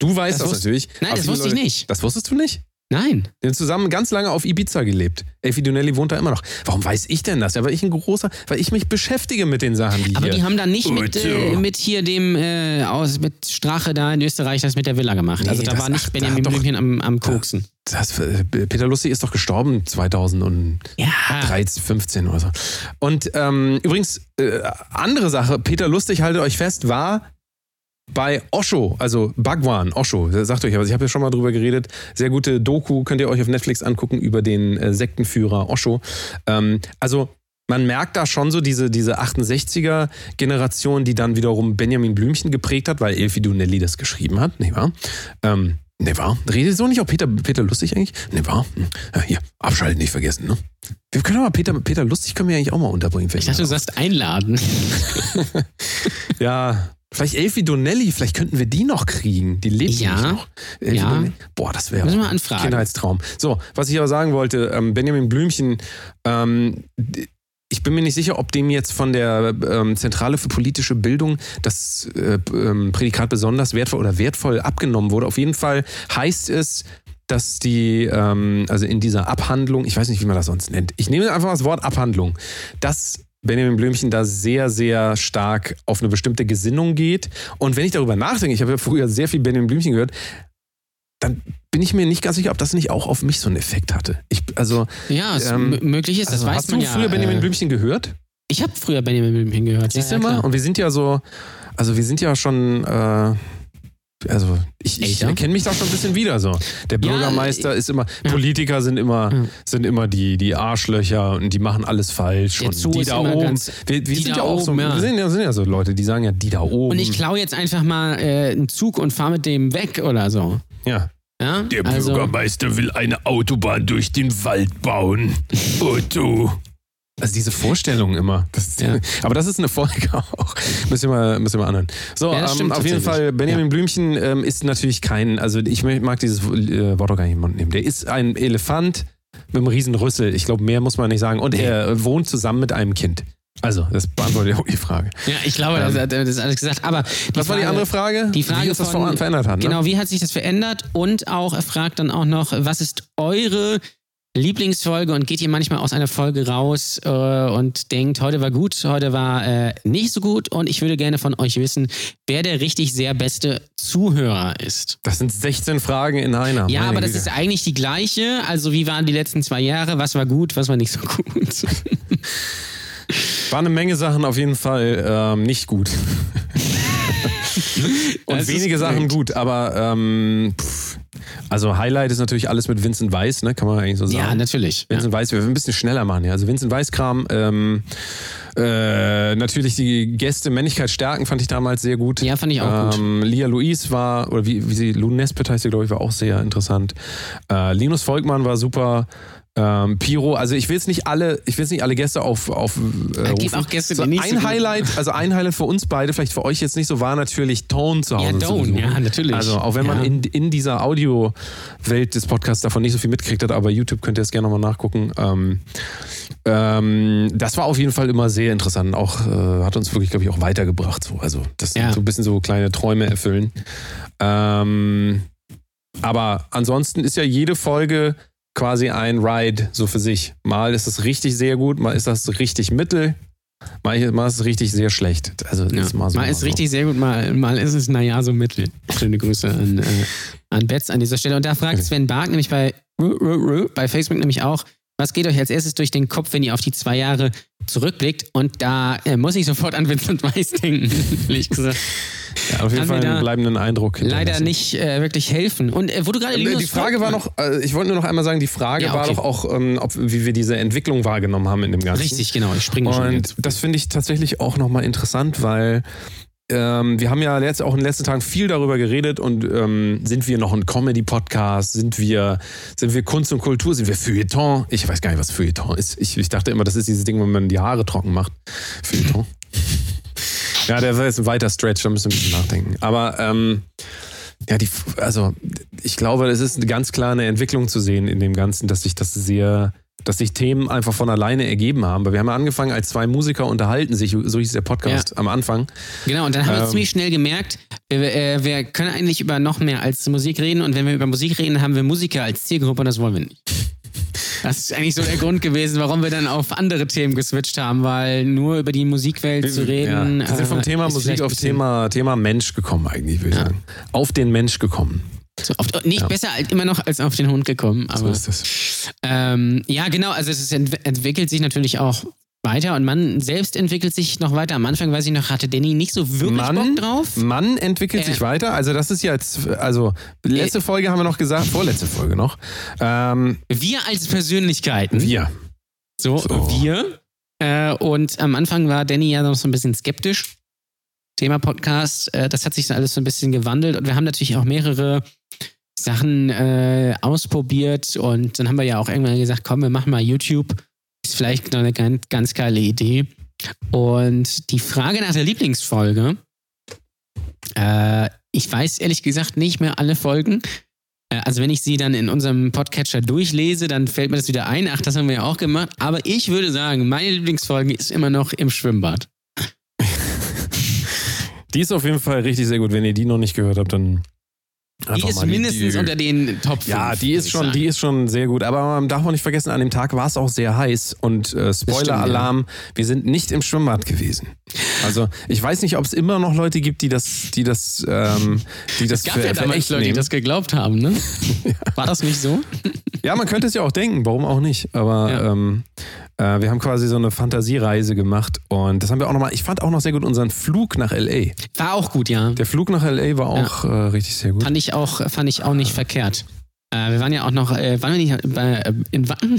Du weißt Das das, natürlich. Nein, das wusste ich Leute- nicht. Das wusstest du nicht? Nein. Die haben zusammen ganz lange auf Ibiza gelebt. Elfie Donnelly wohnt da immer noch. Warum weiß ich denn das? Ja, weil ich ein großer, weil ich mich beschäftige mit den Sachen, die Aber hier. die haben dann nicht mit, äh, mit hier dem äh, aus mit Strache da in Österreich das mit der Villa gemacht. also Nee, da das- war nicht ach, da Benjamin Blümchen am, am Koksen. das, äh, Peter Lustig ist doch gestorben 2013, Ja. 15 oder so. Und ähm, übrigens, äh, andere Sache, Peter Lustig, haltet euch fest, war bei Osho, also Bhagwan, Osho, sagt euch, aber ich habe ja schon mal drüber geredet. Sehr gute Doku, könnt ihr euch auf Netflix angucken über den äh, Sektenführer Osho. Ähm, also man merkt da schon so diese, diese 68er-Generation, die dann wiederum Benjamin Blümchen geprägt hat, weil Elfie Donnelly das geschrieben hat, nicht wahr? Ähm, ne wahr? Redet so nicht auch Peter, Peter Lustig eigentlich? Ne wahr? Hm. Ja, hier, abschalten nicht vergessen, ne? Wir können aber Peter, Peter Lustig können wir eigentlich auch mal unterbringen. Ich dachte, du sagst einladen. Ja, vielleicht Elfie Donnelly, vielleicht könnten wir die noch kriegen. Die lebt Ja. noch. Elfie Ja. Donnelly. Boah, das wäre anfragen. Kindheitstraum. So, was ich aber sagen wollte, ähm, Benjamin Blümchen, ähm, ich bin mir nicht sicher, ob dem jetzt von der ähm, Zentrale für politische Bildung das äh, ähm, Prädikat besonders wertvoll oder wertvoll abgenommen wurde. Auf jeden Fall heißt es, dass die, ähm, also in dieser Abhandlung, ich weiß nicht, wie man das sonst nennt, ich nehme einfach das Wort Abhandlung, dass Benjamin Blümchen da sehr, sehr stark auf eine bestimmte Gesinnung geht. Und wenn ich darüber nachdenke, ich habe ja früher sehr viel Benjamin Blümchen gehört, dann bin ich mir nicht ganz sicher, ob das nicht auch auf mich so einen Effekt hatte. Ich, also, Ja, es Ähm, möglich ist, das also weiß hast man du ja. früher Benjamin äh, Blümchen gehört? Ich habe früher Benjamin Blümchen gehört. Siehst ja, du ja, mal? Und wir sind ja so, also wir sind ja schon, äh, also ich, ich erkenne mich da schon ein bisschen wieder so. Der Ja, Bürgermeister ist immer, ja. Politiker sind immer, Ja. sind immer die, die Arschlöcher und die machen alles falsch. Der und Zoo die da oben. wir wir die sind ja auch so, wir sind sind ja so Leute, die sagen ja, die da oben. Und ich klaue jetzt einfach mal äh, einen Zug und fahre mit dem weg oder so. ja. Ja? Der also, Bürgermeister will eine Autobahn durch den Wald bauen. Otto. Also diese Vorstellung immer. Das, Ja. Aber das ist eine Folge auch. Müssen wir mal, müssen wir mal anhören. So, Ja, ähm, auf jeden. Fall, Benjamin Blümchen ähm, ist natürlich kein, also ich mag dieses äh, Wort auch gar nicht in den Mund nehmen. Der ist ein Elefant mit einem riesen Rüssel. Ich glaube, mehr muss man nicht sagen. Und er wohnt zusammen mit einem Kind. Also, das beantwortet auch die Frage. ja, ich glaube, das, hat- das alles gesagt. Aber Was war die Frage- andere Frage? Die Frage Wie das das von, verändert hat, ne? Genau, wie hat sich das verändert? Und auch, er fragt dann auch noch, was ist eure Lieblingsfolge und geht ihr manchmal aus einer Folge raus äh, und denkt, heute war gut, heute war äh, nicht so gut und ich würde gerne von euch wissen, wer der richtig sehr beste Zuhörer ist. Das sind 16 Fragen in einer. Ja, Meine aber das Güte. ist eigentlich die gleiche. Also wie waren die letzten zwei Jahre? Was war gut, was war nicht so gut? War eine Menge Sachen auf jeden Fall ähm, nicht gut. Und Das wenige Sachen gut, aber ähm, pff, also Highlight ist natürlich alles mit Vincent Weiss, ne? Kann man eigentlich so sagen. ja, natürlich. Ja. Vincent Weiss, wir werden ein bisschen schneller machen, ja. Also Vincent Weiss-Kram, ähm, äh, natürlich die Gäste Männlichkeit stärken, fand ich damals sehr gut. Ja, fand ich auch gut. ähm, Lia Louise war, oder wie, wie sie, Lou Nesbitt heißt sie, glaube ich, war auch sehr interessant. Äh, Linus Volkmann war super. Ähm, Piro, also ich will jetzt nicht alle, ich will jetzt nicht alle Gäste auf, auf äh, gibt rufen. auch Gäste, die so nicht so ein gut- Highlight, also ein Highlight für uns beide, vielleicht für euch jetzt nicht so, war natürlich Tone zu Hause. Ja, Tone, ja, natürlich. Also auch wenn man Ja. in, in dieser Audio-Welt des Podcasts davon nicht so viel mitkriegt hat, aber YouTube könnt ihr es gerne nochmal nachgucken. Ähm, ähm, das war auf jeden Fall immer sehr interessant. Auch äh, hat uns wirklich, glaube ich, auch weitergebracht. So. Also das sind Ja. so ein bisschen so kleine Träume erfüllen. Ähm, aber ansonsten ist ja jede Folge quasi ein Ride so für sich. Mal ist es richtig sehr gut, mal ist das richtig mittel, mal, ist es richtig sehr schlecht. Also Ja. ist mal so. mal ist richtig sehr gut, mal, mal ist es, naja, so mittel. Schöne Grüße an, äh, an Betz an dieser Stelle. Und da fragt Sven Bark nämlich bei, bei Facebook nämlich auch, was geht euch als erstes durch den Kopf, wenn ihr auf die zwei Jahre zurückblickt? Und da äh, muss ich sofort an Vincent Weiss denken, ehrlich gesagt. Ja, auf jeden Fall einen bleibenden Eindruck. Leider nicht äh, wirklich helfen. Und äh, wo du gerade Äh, Die Frage war Volkmann- noch, äh, ich wollte nur noch einmal sagen, die Frage Ja, war okay. doch auch, ähm, ob, wie wir diese Entwicklung wahrgenommen haben in dem Ganzen. Richtig, genau. Ich springe schon Und jetzt. das finde ich tatsächlich auch nochmal interessant, weil ähm, wir haben ja jetzt auch in den letzten Tagen viel darüber geredet und ähm, sind wir noch ein Comedy-Podcast? Sind wir, sind wir Kunst und Kultur? Sind wir Feuilleton? Ich weiß gar nicht, was Feuilleton ist. Ich, ich dachte immer, das ist dieses Ding, wo man die Haare trocken macht. Feuilleton. Ja, der war jetzt ein weiter Stretch, da müssen wir ein bisschen nachdenken. Aber ähm, ja, die, also ich glaube, es ist ganz klar eine Entwicklung zu sehen in dem Ganzen, dass sich das sehr, dass sich Themen einfach von alleine ergeben haben. Weil wir haben ja angefangen als zwei Musiker unterhalten sich, so hieß der Podcast am Anfang. Genau, und dann haben wir Ähm. ziemlich schnell gemerkt, wir, äh, wir können eigentlich über noch mehr als Musik reden und wenn wir über Musik reden, haben wir Musiker als Zielgruppe und das wollen wir nicht. Das ist eigentlich so der Grund gewesen, warum wir dann auf andere Themen geswitcht haben, weil nur über die Musikwelt zu reden. Ja. Wir sind vom äh, Thema Musik auf Thema, Thema Mensch gekommen, eigentlich, würde ich Ja. sagen. Auf den Mensch gekommen. So, auf, nicht besser als, immer noch als auf den Hund gekommen. So Aber ist das. ähm, ja, genau. Also es ist, ent entwickelt sich natürlich auch weiter und man selbst entwickelt sich noch weiter. Am Anfang, weiß ich noch, hatte Danny nicht so wirklich Mann, Bock drauf. Mann entwickelt Äh. sich weiter. Also das ist jetzt, also letzte Folge haben wir noch gesagt, vorletzte Folge noch. Ähm, Wir als Persönlichkeiten. wir. So, So. wir. Äh, und am Anfang war Danny ja noch so ein bisschen skeptisch. Thema Podcast, äh, das hat sich so alles so ein bisschen gewandelt und wir haben natürlich auch mehrere Sachen äh, ausprobiert und dann haben wir ja auch irgendwann gesagt, komm, wir machen mal YouTube. Ist vielleicht noch eine ganz, ganz geile Idee. Und die Frage nach der Lieblingsfolge, äh, ich weiß ehrlich gesagt nicht mehr alle Folgen. Äh, Also wenn ich sie dann in unserem Podcatcher durchlese, dann fällt mir das wieder ein. Ach, das haben wir ja auch gemacht. Aber ich würde sagen, meine Lieblingsfolge ist immer noch im Schwimmbad. Die ist auf jeden Fall richtig sehr gut. Wenn ihr die noch nicht gehört habt, dann Die ist mindestens die, unter den Top 5. Ja, die ist schon, die ist schon sehr gut. Aber man darf auch nicht vergessen, an dem Tag war es auch sehr heiß und äh, Spoiler-Alarm, wir sind nicht im Schwimmbad gewesen. Also ich weiß nicht, ob es immer noch Leute gibt, die das, die das, ähm, die das Es gab für, ja damals echt Leute, die nehmen. das geglaubt haben, ne? War das nicht so? Ja, man könnte es ja auch denken, warum auch nicht. Aber Ja. ähm, äh, wir haben quasi so eine Fantasiereise gemacht und das haben wir auch nochmal, ich fand auch noch sehr gut unseren Flug nach L.A. War auch gut, ja. Der Flug nach L.A. war auch äh, richtig sehr gut. Fand ich auch, fand ich auch nicht verkehrt. Äh, wir waren ja auch noch, äh, waren wir nicht äh, in Wacken?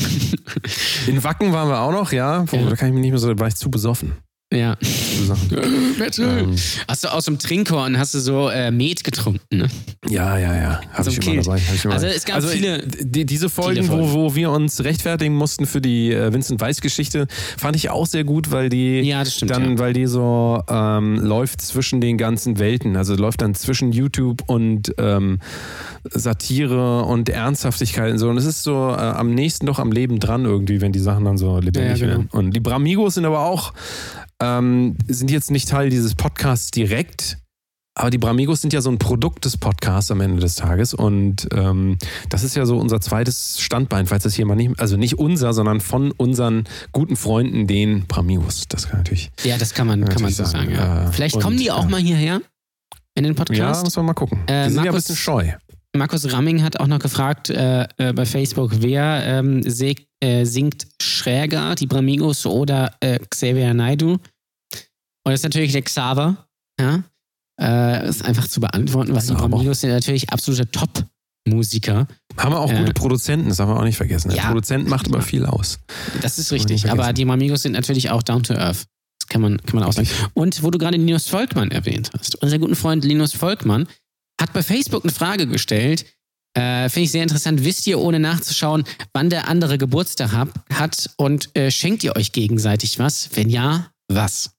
In Wacken waren wir auch noch, ja. Wo, Ja. Da kann ich mich nicht mehr so, da war ich zu besoffen. Ja. Besoffen. Ähm, Hast du aus dem Trinkhorn hast du so äh, Met getrunken, ne? Ja, ja, ja. Habe So ich ein immer Kilt. dabei. Hab ich immer Also es gab viele- Die, diese Folgen, Folgen. Wo, wo wir uns rechtfertigen mussten für die äh, Vincent Weiss Geschichte, fand ich auch sehr gut, weil die Ja, stimmt, dann, ja. weil die so ähm, läuft zwischen den ganzen Welten. Also läuft dann zwischen YouTube und ähm, Satire und Ernsthaftigkeit und so. Und es ist so äh, am nächsten doch am Leben dran irgendwie, wenn die Sachen dann so lebendig ja, genau. werden. Und die Bramigos sind aber auch, ähm, sind jetzt nicht Teil dieses Podcasts direkt. Aber die Bramigos sind ja so ein Produkt des Podcasts am Ende des Tages und ähm, das ist ja so unser zweites Standbein, falls das hier mal nicht, also nicht unser, sondern von unseren guten Freunden, den Bramigos. Das kann natürlich, Ja, das kann man, kann man so sagen. sagen, Ja. äh, Vielleicht und, kommen die auch ja. mal hierher in den ja, Podcast. muss man mal gucken. Äh, die sind ja ein Markus- bisschen scheu. Markus Ramming hat auch noch gefragt äh, äh, bei Facebook, wer ähm, äh, singt schräger, die Bramigos oder äh, Xavier Naidu? Und das ist natürlich der Xaver. Ja? Äh, ist einfach zu beantworten, weil die. Bramigos sind natürlich absolute Top-Musiker. Haben wir auch Äh, gute Produzenten, das darf man auch nicht vergessen. Der ja. Produzent macht immer viel aus. Das ist richtig. Aber die Bramigos sind natürlich auch down to earth. Das kann man, kann man auch sagen. Und wo du gerade Linus Volkmann erwähnt hast, unser guter Freund Linus Volkmann hat bei Facebook eine Frage gestellt. Äh, Finde ich sehr interessant. Wisst ihr, ohne nachzuschauen, wann der andere Geburtstag hab, hat und äh, schenkt ihr euch gegenseitig was? Wenn ja, was?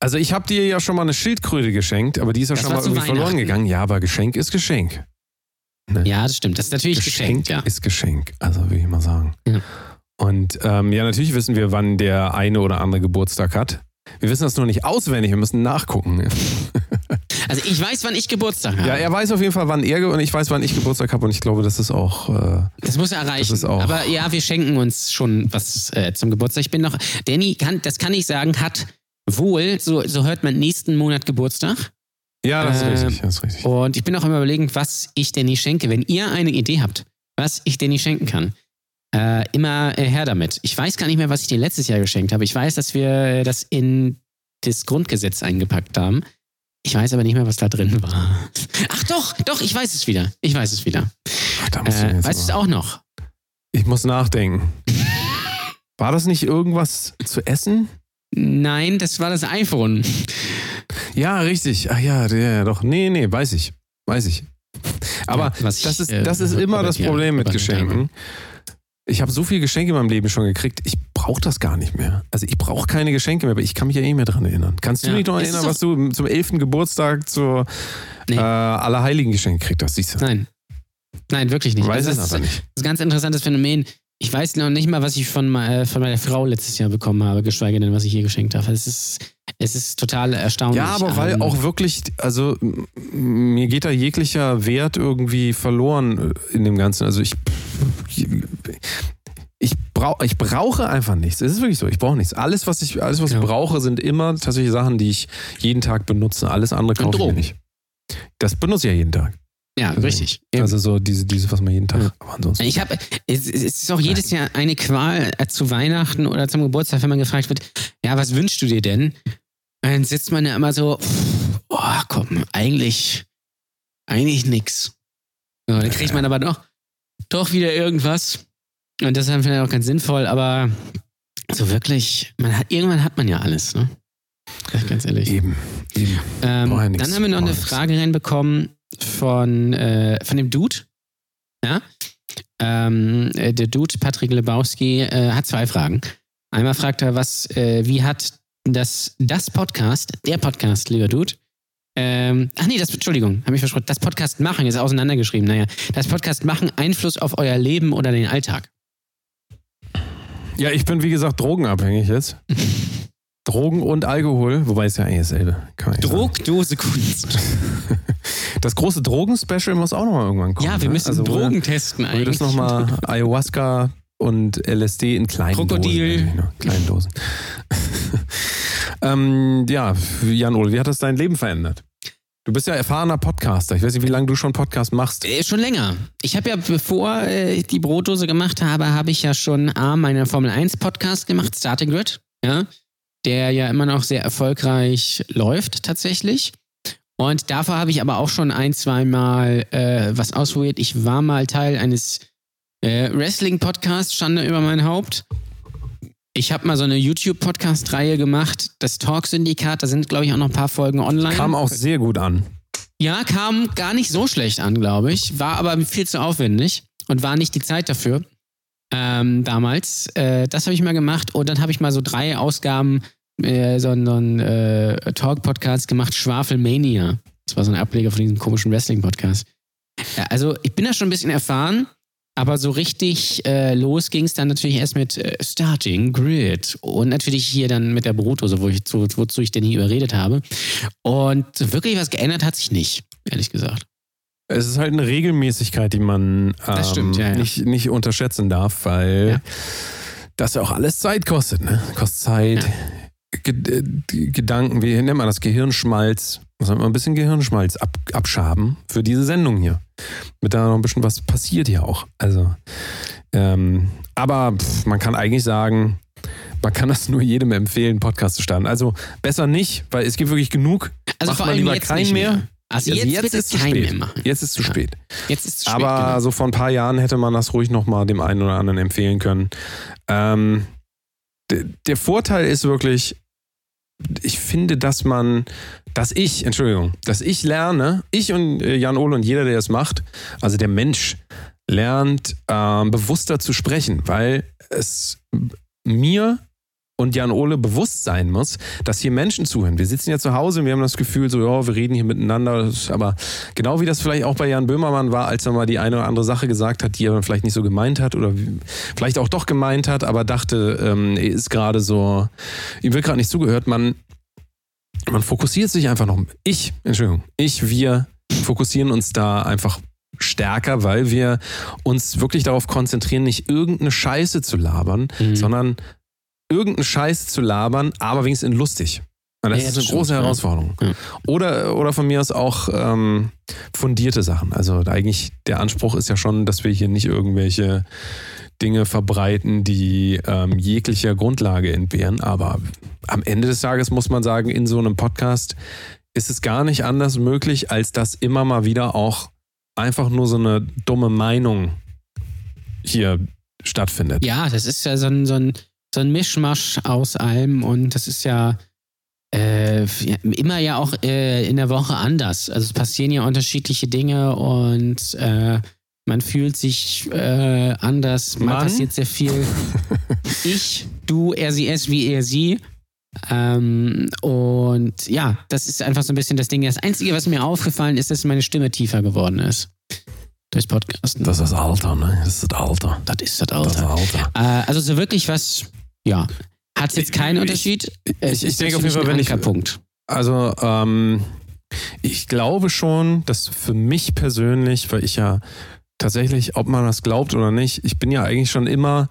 Also ich habe dir ja schon mal eine Schildkröte geschenkt, aber die ist ja Das schon mal irgendwie verloren gegangen. Ja, aber Geschenk ist Geschenk. Ja, das stimmt. Das ist natürlich geschenkt, ja. ist Geschenk, also würde ich mal sagen. Ja. Und ähm, ja, natürlich wissen wir, wann der eine oder andere Geburtstag hat. Wir wissen das nur nicht auswendig, wir müssen nachgucken. Also ich weiß, wann ich Geburtstag habe. Ja, er weiß auf jeden Fall, wann er und ich weiß, wann ich Geburtstag habe und ich glaube, das ist auch. Äh, Das muss er erreichen. Das ist auch- Aber ja, wir schenken uns schon was äh, zum Geburtstag. Ich bin noch, Danny, kann, das kann ich sagen, hat wohl, so, so hört man, nächsten Monat Geburtstag. ja, das Ähm, ist richtig, das ist richtig. Und ich bin auch immer überlegen, was ich Danny schenke. Wenn ihr eine Idee habt, was ich Danny schenken kann, äh, immer äh, her damit. Ich weiß gar nicht mehr, was ich dir letztes Jahr geschenkt habe. Ich weiß, dass wir das in das Grundgesetz eingepackt haben. Ich weiß aber nicht mehr, was da drin war. Ach doch, doch, ich weiß es wieder. Ich weiß es wieder. Ach, da musst du Äh, jetzt weißt du es auch noch? Ich muss nachdenken. War das nicht irgendwas zu essen? Nein, das war das iPhone. Ja, richtig. Ach ja, ja, doch. Nee, nee, weiß ich. Weiß ich. Aber Ja, ich, das ist, äh, das ist immer das ja, Problem mit Geschenken. Ich habe so viele Geschenke in meinem Leben schon gekriegt, ich brauche das gar nicht mehr. Also ich brauche keine Geschenke mehr, aber ich kann mich ja eh mehr dran erinnern. Kannst du Ja. dich noch erinnern, was du zum 11. Geburtstag zur Nee. äh, Allerheiligen geschenkt gekriegt hast? Siehst du? Nein. Nein, wirklich nicht. Weiß das, es aber das nicht. ist ein ganz interessantes Phänomen. Ich weiß noch nicht mal, was ich von, äh, von meiner Frau letztes Jahr bekommen habe, geschweige denn, was ich ihr geschenkt habe. Es ist, Es ist total erstaunlich. Ja, aber weil Ähm, auch wirklich, also mir geht da jeglicher Wert irgendwie verloren äh, in dem Ganzen. Also ich, ich, brauch, ich brauche einfach nichts. Es ist wirklich so, ich brauche nichts. Alles, was ich, alles, was Ja. ich brauche, sind immer tatsächlich Sachen, die ich jeden Tag benutze. Alles andere kaufe ich nicht. Das benutze ich ja jeden Tag. Ja, richtig. Also so diese, diese, was man jeden Tag. Aber ansonsten. Ich habe, es, es ist auch jedes Jahr eine Qual äh, zu Weihnachten oder zum Geburtstag, wenn man gefragt wird, ja, was wünschst du dir denn? Dann sitzt man ja immer so, oh, komm, eigentlich, eigentlich nix. So, dann kriegt man aber doch, doch wieder irgendwas. Und das ist dann vielleicht auch ganz sinnvoll, aber so wirklich, man hat, irgendwann hat man ja alles, ne? Ganz ehrlich. Eben, eben. Ähm, ja dann haben wir noch eine. Frage reinbekommen von, äh, von dem Dude. Ja. Ähm, äh, der Dude, Patrick Lebowski, äh, hat zwei Fragen. Einmal fragt er, was, äh, wie hat das, das Podcast, der Podcast, lieber Dude, ähm, ach nee, das, Entschuldigung, habe ich verschrottet. Das Podcast machen ist auseinandergeschrieben. Naja, das Podcast machen Einfluss auf euer Leben oder den Alltag. Ja, ich bin wie gesagt drogenabhängig jetzt. Drogen und Alkohol, wobei es ja eigentlich dasselbe. Druckdose Kunst. Das große Drogen-Special muss auch nochmal irgendwann kommen. Ja, wir ne? müssen Also, wo wir- Drogen testen Wo wir eigentlich. das nochmal Ayahuasca und LSD in kleinen Krokodil. Dosen. noch, Kleinen Dosen. ähm, ja, Jan Ole, wie hat das dein Leben verändert? Du bist ja erfahrener Podcaster. Ich weiß nicht, wie lange du schon Podcast machst. Äh, schon länger. Ich habe ja, bevor äh, ich die Brotdose gemacht habe, habe ich ja schon A, meinen Formel 1 Podcast gemacht, Starting Grid, ja, der ja immer noch sehr erfolgreich läuft tatsächlich. Und davor habe ich aber auch schon ein, zweimal äh, was ausprobiert. Ich war mal Teil eines äh, Wrestling-Podcasts, Schande über mein Haupt. Ich habe mal so eine YouTube-Podcast-Reihe gemacht, das Talk-Syndikat, da sind, glaube ich, auch noch ein paar Folgen online. Kam auch sehr gut an. Ja, kam gar nicht so schlecht an, glaube ich. War aber viel zu aufwendig und war nicht die Zeit dafür. Ähm, damals. Äh, das habe ich mal gemacht und dann habe ich mal so drei Ausgaben äh, so einen, so äh, Talk-Podcast gemacht, Schwafelmania. Das war so ein Ableger von diesem komischen Wrestling-Podcast. Ja, also ich bin da schon ein bisschen erfahren, aber so richtig äh, los ging es dann natürlich erst mit äh, Starting Grid und natürlich hier dann mit der Brotdose, wo ich, zu, wozu ich denn hier überredet habe. Und wirklich was geändert hat sich nicht, ehrlich gesagt. Es ist halt eine Regelmäßigkeit, die man ähm, stimmt, ja, ja. Nicht, nicht unterschätzen darf, weil Ja. das ja auch alles Zeit kostet. Ne? Kostet Zeit, Ge äh, Gedanken, wie nennt man das? Gehirnschmalz. Muss man ein bisschen Gehirnschmalz ab abschaben für diese Sendung hier. Mit da noch ein bisschen was passiert hier auch. Also, ähm, aber pff, man kann eigentlich sagen, man kann das nur jedem empfehlen, einen Podcast zu starten. Also besser nicht, weil es gibt wirklich genug. Also Macht vor man allem lieber jetzt keinen nicht mehr. mehr. Also jetzt, wird es zu kein spät. mehr machen. Jetzt ist zu Ja. spät. Jetzt ist es spät, Aber genau. so vor ein paar Jahren hätte man das ruhig nochmal dem einen oder anderen empfehlen können. Ähm, der Vorteil ist wirklich, ich finde, dass man, dass ich, Entschuldigung, dass ich lerne, ich und äh, Jan Ole und jeder, der es macht, also der Mensch lernt ähm, bewusster zu sprechen, weil es mir und Jan Ole bewusst sein muss, dass hier Menschen zuhören. Wir sitzen ja zu Hause und wir haben das Gefühl, so, ja, wir reden hier miteinander. Aber genau wie das vielleicht auch bei Jan Böhmermann war, als er mal die eine oder andere Sache gesagt hat, die er vielleicht nicht so gemeint hat oder vielleicht auch doch gemeint hat, aber dachte, ähm, er ist gerade so, ihm wird gerade nicht zugehört. Man, man fokussiert sich einfach noch. Ich, Entschuldigung, ich, wir fokussieren uns da einfach stärker, weil wir uns wirklich darauf konzentrieren, nicht irgendeine Scheiße zu labern, Mhm. sondern irgendeinen Scheiß zu labern, aber wenigstens in lustig. Und das Ja, ist eine große stimmt, ja. Herausforderung. Ja. Oder, oder von mir aus auch ähm, fundierte Sachen. Also eigentlich der Anspruch ist ja schon, dass wir hier nicht irgendwelche Dinge verbreiten, die ähm, jeglicher Grundlage entbehren. Aber am Ende des Tages muss man sagen, in so einem Podcast ist es gar nicht anders möglich, als dass immer mal wieder auch einfach nur so eine dumme Meinung hier stattfindet. Ja, das ist ja so ein, so ein, so ein Mischmasch aus allem und das ist ja äh, immer ja auch äh, in der Woche anders. Also es passieren ja unterschiedliche Dinge und äh, man fühlt sich äh, anders, mal Mann? passiert sehr viel. ich, du, er, sie, es, wie er, sie. Ähm, und ja, das ist einfach so ein bisschen das Ding. Das Einzige, was mir aufgefallen ist, dass meine Stimme tiefer geworden ist. Durchs Podcasten. Das ist das Alter, ne? Das ist das Alter. das ist das Das ist Alter. das Alter. Äh, also so wirklich was, ja. Hat es jetzt keinen Unterschied? ich- ich denke auf jeden Fall, wenn ich- Punkt. Also, ähm, ich glaube schon, dass für mich persönlich, weil ich ja tatsächlich, ob man das glaubt oder nicht, ich bin ja eigentlich schon immer,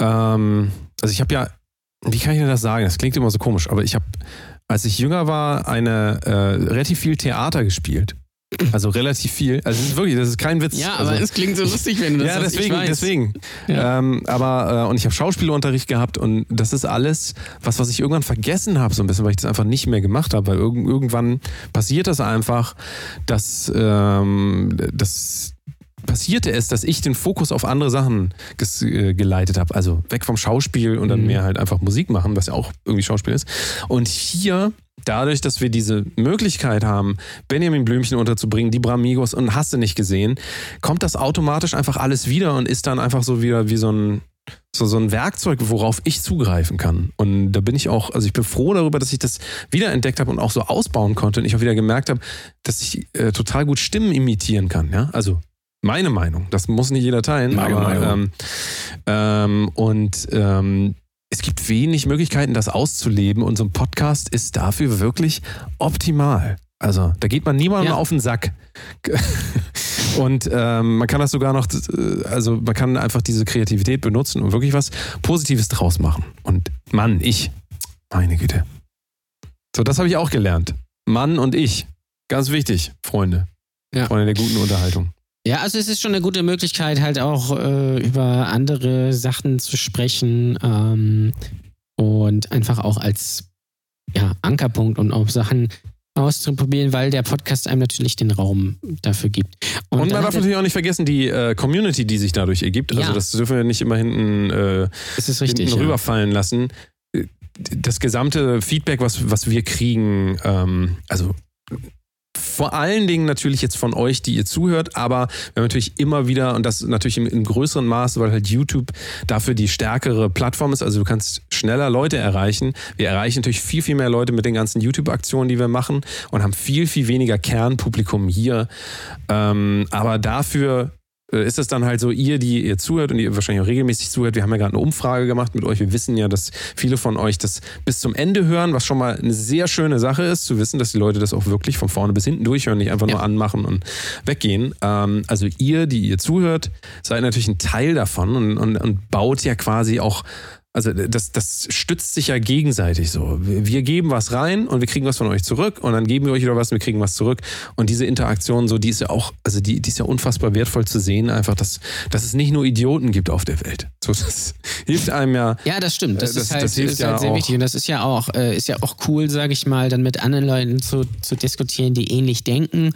ähm, also ich habe ja, wie kann ich denn das sagen? Das klingt immer so komisch, aber ich habe, als ich jünger war, eine äh, relativ viel Theater gespielt. Also relativ viel. Also es ist wirklich, das ist kein Witz. Ja, also, aber es klingt so lustig, wenn du das ja, deswegen, deswegen. Ja. Ähm, aber äh, und ich habe Schauspielunterricht gehabt und das ist alles, was was ich irgendwann vergessen habe so ein bisschen, weil ich das einfach nicht mehr gemacht habe, weil irg irgendwann passiert das einfach, dass ähm, das passierte es, dass ich den Fokus auf andere Sachen äh, geleitet habe. Also weg vom Schauspiel und dann Mhm. mehr halt einfach Musik machen, was ja auch irgendwie Schauspiel ist. Und hier, dadurch, dass wir diese Möglichkeit haben, Benjamin Blümchen unterzubringen, die Bramigos und hast du nicht gesehen, kommt das automatisch einfach alles wieder und ist dann einfach so wieder wie so ein so, so ein Werkzeug, worauf ich zugreifen kann. Und da bin ich auch, also ich bin froh darüber, dass ich das wiederentdeckt habe und auch so ausbauen konnte und ich auch wieder gemerkt habe, dass ich äh, total gut Stimmen imitieren kann. Ja? Also meine Meinung, das muss nicht jeder teilen, Meine aber Meinung. ähm, ähm, und ähm, es gibt wenig Möglichkeiten, das auszuleben und so ein Podcast ist dafür wirklich optimal. Also da geht man niemandem Ja. auf den Sack. Und ähm, man kann das sogar noch, äh, also man kann einfach diese Kreativität benutzen und wirklich was Positives draus machen. Und Mann, ich, meine Güte. So, das habe ich auch gelernt. Mann und ich. Ganz wichtig, Freunde. Ja. Freunde der guten Unterhaltung. Ja, also es ist schon eine gute Möglichkeit, halt auch äh, über andere Sachen zu sprechen ähm, und einfach auch als ja, Ankerpunkt und auch Sachen auszuprobieren, weil der Podcast einem natürlich den Raum dafür gibt. Und, dann man darf natürlich auch nicht vergessen, die äh, Community, die sich dadurch ergibt. Also Ja. das dürfen wir nicht immer hinten, äh, richtig. hinten ja. rüberfallen lassen. Das gesamte Feedback, was, was wir kriegen, ähm, also vor allen Dingen natürlich jetzt von euch, die ihr zuhört, aber wir haben natürlich immer wieder, und das natürlich im, im größeren Maße, weil halt YouTube dafür die stärkere Plattform ist, also du kannst schneller Leute erreichen. Wir erreichen natürlich viel, viel mehr Leute mit den ganzen YouTube-Aktionen, die wir machen und haben viel, viel weniger Kernpublikum hier. Ähm, aber dafür ist es dann halt so, ihr, die ihr zuhört und ihr wahrscheinlich auch regelmäßig zuhört, wir haben ja gerade eine Umfrage gemacht mit euch. Wir wissen ja, dass viele von euch das bis zum Ende hören, was schon mal eine sehr schöne Sache ist, zu wissen, dass die Leute das auch wirklich von vorne bis hinten durchhören, nicht einfach Ja. nur anmachen und weggehen. Ähm, also ihr, die ihr zuhört, seid natürlich ein Teil davon und, und, und baut ja quasi auch also das, das stützt sich ja gegenseitig so. Wir wir geben was rein und wir kriegen was von euch zurück und dann geben wir euch wieder was und wir kriegen was zurück. Und diese Interaktion, so, die ist ja auch, also die, die ist ja unfassbar wertvoll zu sehen, einfach, dass, dass es nicht nur Idioten gibt auf der Welt. So, das hilft einem ja. Ja, das stimmt. Das, Äh, das- ist halt, das hilft ist ja halt sehr auch. wichtig. Und das ist ja auch, äh, ist ja auch cool, sage ich mal, dann mit anderen Leuten zu, zu diskutieren, die ähnlich denken.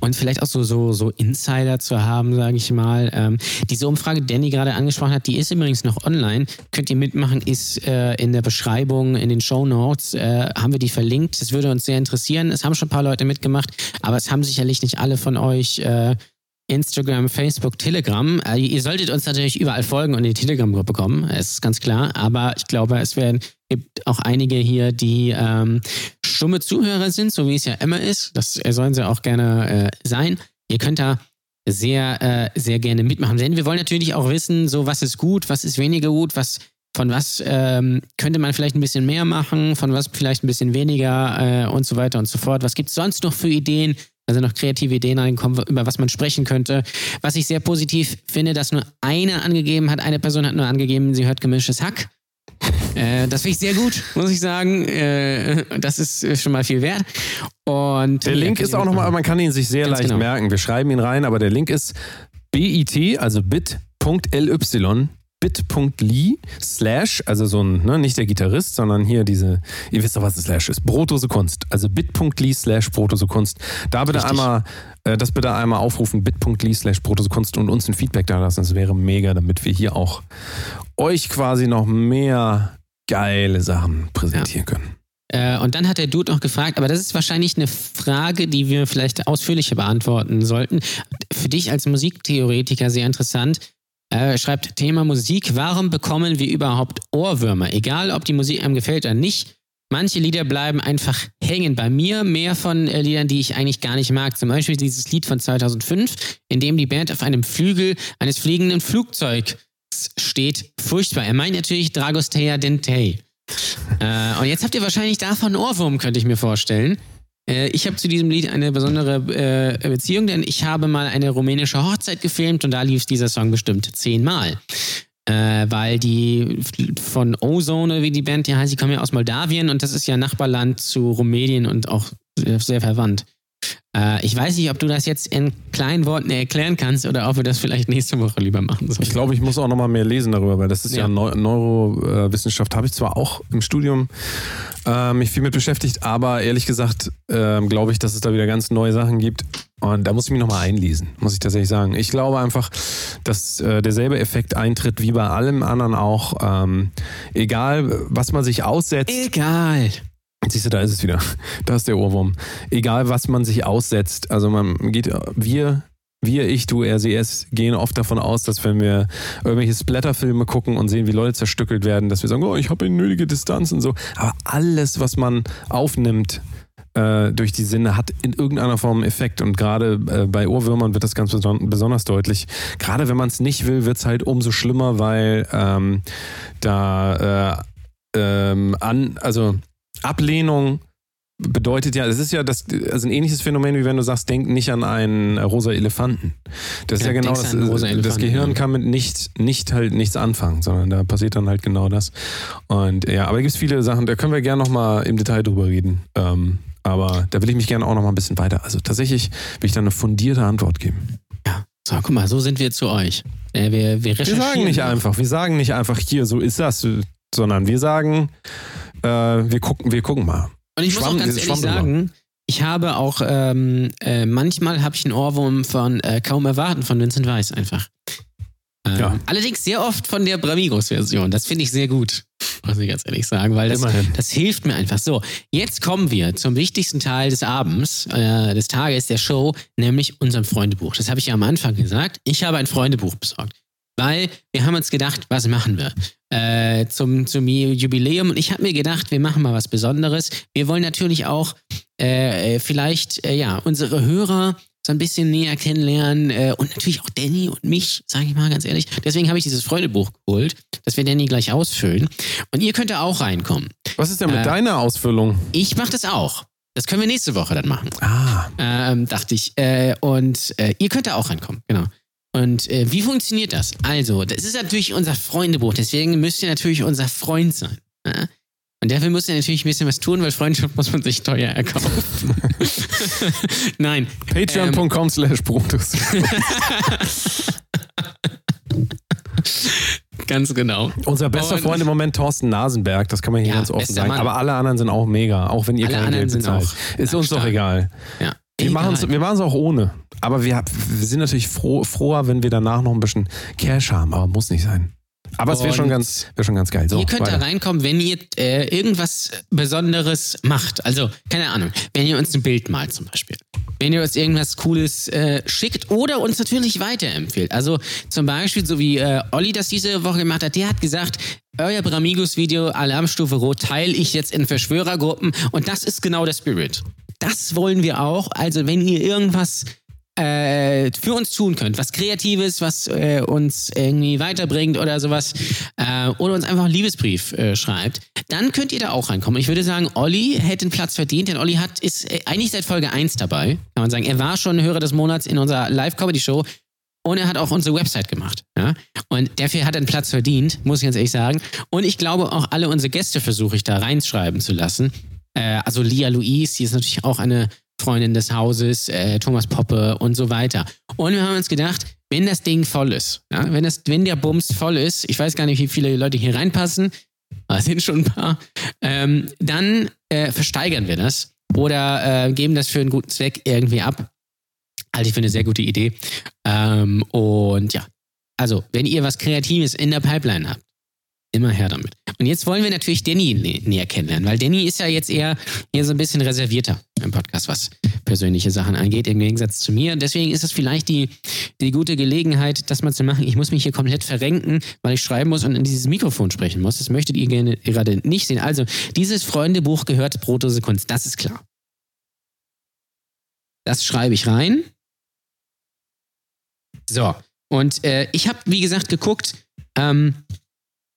Und vielleicht auch so, so, so Insider zu haben, sage ich mal. Ähm, diese Umfrage, Danny gerade angesprochen hat, die ist übrigens noch online. Könnt ihr mitmachen, ist äh, in der Beschreibung, in den Show Notes, äh, haben wir die verlinkt. Das würde uns sehr interessieren. Es haben schon ein paar Leute mitgemacht, aber es haben sicherlich nicht alle von euch äh, Instagram, Facebook, Telegram. Äh, ihr solltet uns natürlich überall folgen und in die Telegram-Gruppe kommen, es ist ganz klar. Aber ich glaube, es werden, gibt auch einige hier, die ähm, stumme Zuhörer sind, so wie es ja immer ist. Das äh, sollen sie auch gerne äh, sein. Ihr könnt da sehr, äh, sehr gerne mitmachen. Denn wir wollen natürlich auch wissen, so was ist gut, was ist weniger gut, was von was ähm, könnte man vielleicht ein bisschen mehr machen, von was vielleicht ein bisschen weniger äh, und so weiter und so fort. Was gibt es sonst noch für Ideen? Also noch kreative Ideen reinkommen, über was man sprechen könnte. Was ich sehr positiv finde, dass nur einer angegeben hat, eine Person hat nur angegeben, sie hört gemischtes Hack. Äh, das finde ich sehr gut, muss ich sagen. Äh, das ist schon mal viel wert. Und Der Link ist auch nochmal, man kann ihn sich sehr leicht genau. merken. Wir schreiben ihn rein, aber der Link ist bit, also bit.ly bit.ly slash, also so ein, ne, nicht der Gitarrist, sondern hier diese, ihr wisst doch, was das Slash ist, Brotose Kunst. Also bit.ly slash Brotose Kunst. Da bitte Richtig. einmal, äh, das bitte einmal aufrufen, bit.ly slash Brotose Kunst und uns ein Feedback da lassen. Das wäre mega, damit wir hier auch euch quasi noch mehr geile Sachen präsentieren können. Äh, und dann hat der Dude noch gefragt, aber das ist wahrscheinlich eine Frage, die wir vielleicht ausführlicher beantworten sollten. Für dich als Musiktheoretiker sehr interessant. Äh, schreibt Thema Musik. Warum bekommen wir überhaupt Ohrwürmer? Egal, ob die Musik einem gefällt oder nicht. Manche Lieder bleiben einfach hängen. Bei mir mehr von äh, Liedern, die ich eigentlich gar nicht mag. Zum Beispiel dieses Lied von 2005, in dem die Band auf einem Flügel eines fliegenden Flugzeugs steht. Furchtbar. Er meint natürlich Dragostea Dentei. Äh, und jetzt habt ihr wahrscheinlich davon Ohrwurm, könnte ich mir vorstellen. Äh, ich habe zu diesem Lied eine besondere äh, Beziehung, denn ich habe mal eine rumänische Hochzeit gefilmt und da lief dieser Song bestimmt zehnmal. Äh, weil die von Ozone, wie die Band hier heißt, die kommen ja aus Moldawien und das ist ja Nachbarland zu Rumänien und auch sehr, sehr verwandt. Äh, ich weiß nicht, ob du das jetzt in kleinen Worten erklären kannst oder ob wir das vielleicht nächste Woche lieber machen sollen. Ich glaube, ich muss auch noch mal mehr lesen darüber, weil das ist ja, Ja. Neu Neurowissenschaft. Habe ich zwar auch im Studium äh, mich viel mit beschäftigt, aber ehrlich gesagt ähm, glaube ich, dass es da wieder ganz neue Sachen gibt. Und da muss ich mich noch mal einlesen, muss ich tatsächlich sagen. Ich glaube einfach, dass äh, derselbe Effekt eintritt wie bei allem anderen auch. Ähm, egal, was man sich aussetzt. Egal. Siehst du, da ist es wieder. Da ist der Ohrwurm. Egal, was man sich aussetzt. Also man geht, wir, wir, ich, du, es, gehen oft davon aus, dass wenn wir irgendwelche Splatterfilme gucken und sehen, wie Leute zerstückelt werden, dass wir sagen, oh, ich habe eine nötige Distanz und so. Aber alles, was man aufnimmt äh, durch die Sinne, hat in irgendeiner Form einen Effekt. Und gerade äh, bei Ohrwürmern wird das ganz beson besonders deutlich. Gerade wenn man es nicht will, wird es halt umso schlimmer, weil ähm, da äh, ähm, an, also Ablehnung bedeutet ja, es ist ja das, also ein ähnliches Phänomen, wie wenn du sagst, denk nicht an einen rosa Elefanten. Das ist Ja, ja, genau das. Das Gehirn ja. kann mit nicht, nicht halt nichts anfangen, sondern da passiert dann halt genau das. Und ja, aber es gibt viele Sachen, da können wir gerne nochmal im Detail drüber reden. Ähm, aber da will ich mich gerne auch nochmal ein bisschen weiter. Also tatsächlich will ich da eine fundierte Antwort geben. So, guck mal, so sind wir zu euch. Äh, wir, wir Wir sagen nicht einfach, wir sagen nicht einfach hier, so ist das, sondern wir sagen, äh, wir gucken, wir gucken mal. Und ich muss Schwamm- auch ganz ehrlich sagen, ich habe auch, ähm, äh, manchmal habe ich einen Ohrwurm von äh, Kaum Erwarten von Vincent Weiss einfach. Ähm, Ja. Allerdings sehr oft von der Bramigos-Version. Das finde ich sehr gut, muss ich ganz ehrlich sagen, weil das, das hilft mir einfach. So, jetzt kommen wir zum wichtigsten Teil des Abends, äh, des Tages, der Show, nämlich unserem Freundebuch. Das habe ich ja am Anfang gesagt. Ich habe ein Freundebuch besorgt. Weil wir haben uns gedacht, was machen wir äh, zum, zum Jubiläum? Und ich habe mir gedacht, wir machen mal was Besonderes. Wir wollen natürlich auch äh, äh, vielleicht äh, ja unsere Hörer so ein bisschen näher kennenlernen äh, und natürlich auch Danny und mich, sage ich mal ganz ehrlich. Deswegen habe ich dieses Freundebuch geholt, das wir Danny gleich ausfüllen. Und ihr könnt da auch reinkommen. Was ist denn mit Äh, deiner Ausfüllung? Ich mache das auch. Das können wir nächste Woche dann machen Ah, ähm, dachte ich. Äh, und äh, ihr könnt da auch reinkommen, genau. Und äh, wie funktioniert das? Also, das ist natürlich unser Freundebuch, deswegen müsst ihr natürlich unser Freund sein. Ja? Und dafür müsst ihr natürlich ein bisschen was tun, weil Freundschaft muss man sich teuer erkaufen. Nein. patreon.com slash Brutus. Ganz genau. Unser bester Und- Freund im Moment Thorsten Nasenberg, das kann man hier Ja, ganz offen sagen. Mann. Aber alle anderen sind auch mega, auch wenn ihr Alle kein Geld sind bezahlt. auch Ist uns doch stark. egal. Ja. Wir machen es auch ohne. Aber wir, wir sind natürlich froh, froher, wenn wir danach noch ein bisschen Cash haben, aber muss nicht sein. Aber es wäre schon, ganz, wär schon ganz geil. So, ihr könnt weiter. da reinkommen, wenn ihr äh, irgendwas Besonderes macht. Also, keine Ahnung, wenn ihr uns ein Bild malt zum Beispiel. Wenn ihr uns irgendwas Cooles äh, schickt oder uns natürlich weiterempfehlt. Also zum Beispiel, so wie äh, Olli das diese Woche gemacht hat, der hat gesagt, euer Bramigos-Video Alarmstufe Rot teile ich jetzt in Verschwörergruppen und das ist genau der Spirit. Das wollen wir auch. Also wenn ihr irgendwas äh, für uns tun könnt, was Kreatives, was äh, uns irgendwie weiterbringt oder sowas, äh, oder uns einfach einen Liebesbrief äh, schreibt, dann könnt ihr da auch reinkommen. Ich würde sagen, Olli hätte einen Platz verdient, denn Olli hat, ist äh, eigentlich seit Folge 1 dabei, kann man sagen. Er war schon Hörer des Monats in unserer Live-Comedy-Show und er hat auch unsere Website gemacht. Ja? Und dafür hat er einen Platz verdient, muss ich ganz ehrlich sagen. Und ich glaube, auch alle unsere Gäste versuche ich da reinschreiben zu lassen. Äh, also Lia Louise, die ist natürlich auch eine Freundin des Hauses, äh, Thomas Poppe und so weiter. Und wir haben uns gedacht, wenn das Ding voll ist, ja, wenn, das, wenn der Bums voll ist, ich weiß gar nicht, wie viele Leute hier reinpassen, aber es sind schon ein paar, ähm, dann äh, versteigern wir das oder äh, geben das für einen guten Zweck irgendwie ab. Halte ich für eine sehr gute Idee. Ähm, und ja, also, wenn ihr was Kreatives in der Pipeline habt, immer her damit. Und jetzt wollen wir natürlich Danny nä näher kennenlernen, weil Danny ist ja jetzt eher, eher so ein bisschen reservierter im Podcast, was persönliche Sachen angeht, im Gegensatz zu mir. Deswegen ist es vielleicht die, die gute Gelegenheit, das mal zu machen. Ich muss mich hier komplett verrenken, weil ich schreiben muss und in dieses Mikrofon sprechen muss. Das möchtet ihr gerne gerade nicht sehen. Also, dieses Freundebuch gehört Brotose Kunst, das ist klar. Das schreibe ich rein. So, und äh, ich habe, wie gesagt, geguckt, ähm,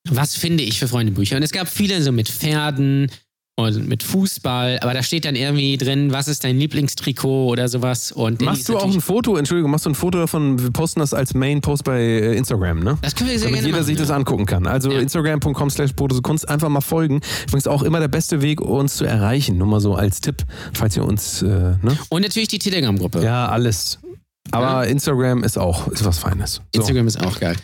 was finde ich für Freundebücher? Und es gab viele so mit Pferden und mit Fußball, aber da steht dann irgendwie drin, was ist dein Lieblingstrikot oder sowas. Und Machst du auch ein Foto, Entschuldigung, machst du ein Foto davon, wir posten das als Main-Post bei äh, Instagram, ne? Das können wir sehr Damit gerne jeder machen, sich das ja. angucken kann. Also Ja. instagram.com slash Kunst einfach mal folgen. Übrigens auch immer der beste Weg, uns zu erreichen. Nur mal so als Tipp, falls ihr uns, äh, ne? Und natürlich die Telegram-Gruppe. Ja, alles. Aber Instagram ist auch, ist was Feines. So. Instagram ist auch geil.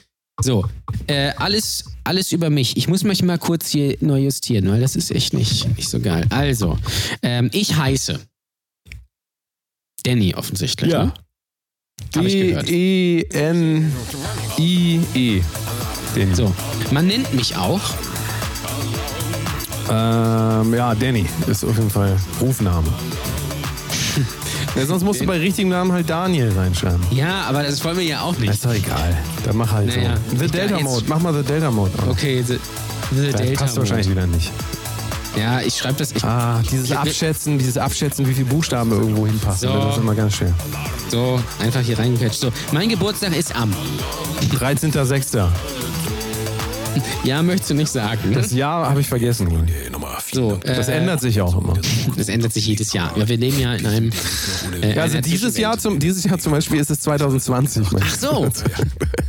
So, äh, alles, alles über mich. Ich muss mich mal kurz hier neu justieren, weil das ist echt nicht, nicht so geil. Also, ähm, ich heiße Danny offensichtlich. Ja. Ne? Hab ich gehört. D-E-N-I-E. Danny. So, man nennt mich auch Ähm, ja, Danny ist auf jeden Fall Rufname. ja, sonst musst du bei richtigem Namen halt Daniel reinschreiben. Ja, aber das wollen wir ja auch nicht. ist doch egal. Dann mach halt Naja, so. The Delta Mode. Mach mal The Delta Mode an. Okay, the, the Das Delta passt wahrscheinlich Mode. wieder nicht. Ja, ich schreibe das. Ich, Ah, dieses Abschätzen, dieses Abschätzen, wie viele Buchstaben irgendwo hinpassen. So. Das ist immer ganz schwer. so, einfach hier reingepatcht. So, mein Geburtstag ist am. 13.06. Ja, möchtest du nicht sagen. Das Jahr habe ich vergessen. So, Das äh, ändert sich auch immer. Das ändert sich jedes Jahr. Ja, wir leben ja in einem. Äh, Ja, also dieses Jahr, zum, dieses Jahr zum Beispiel ist es 2020. Ach so.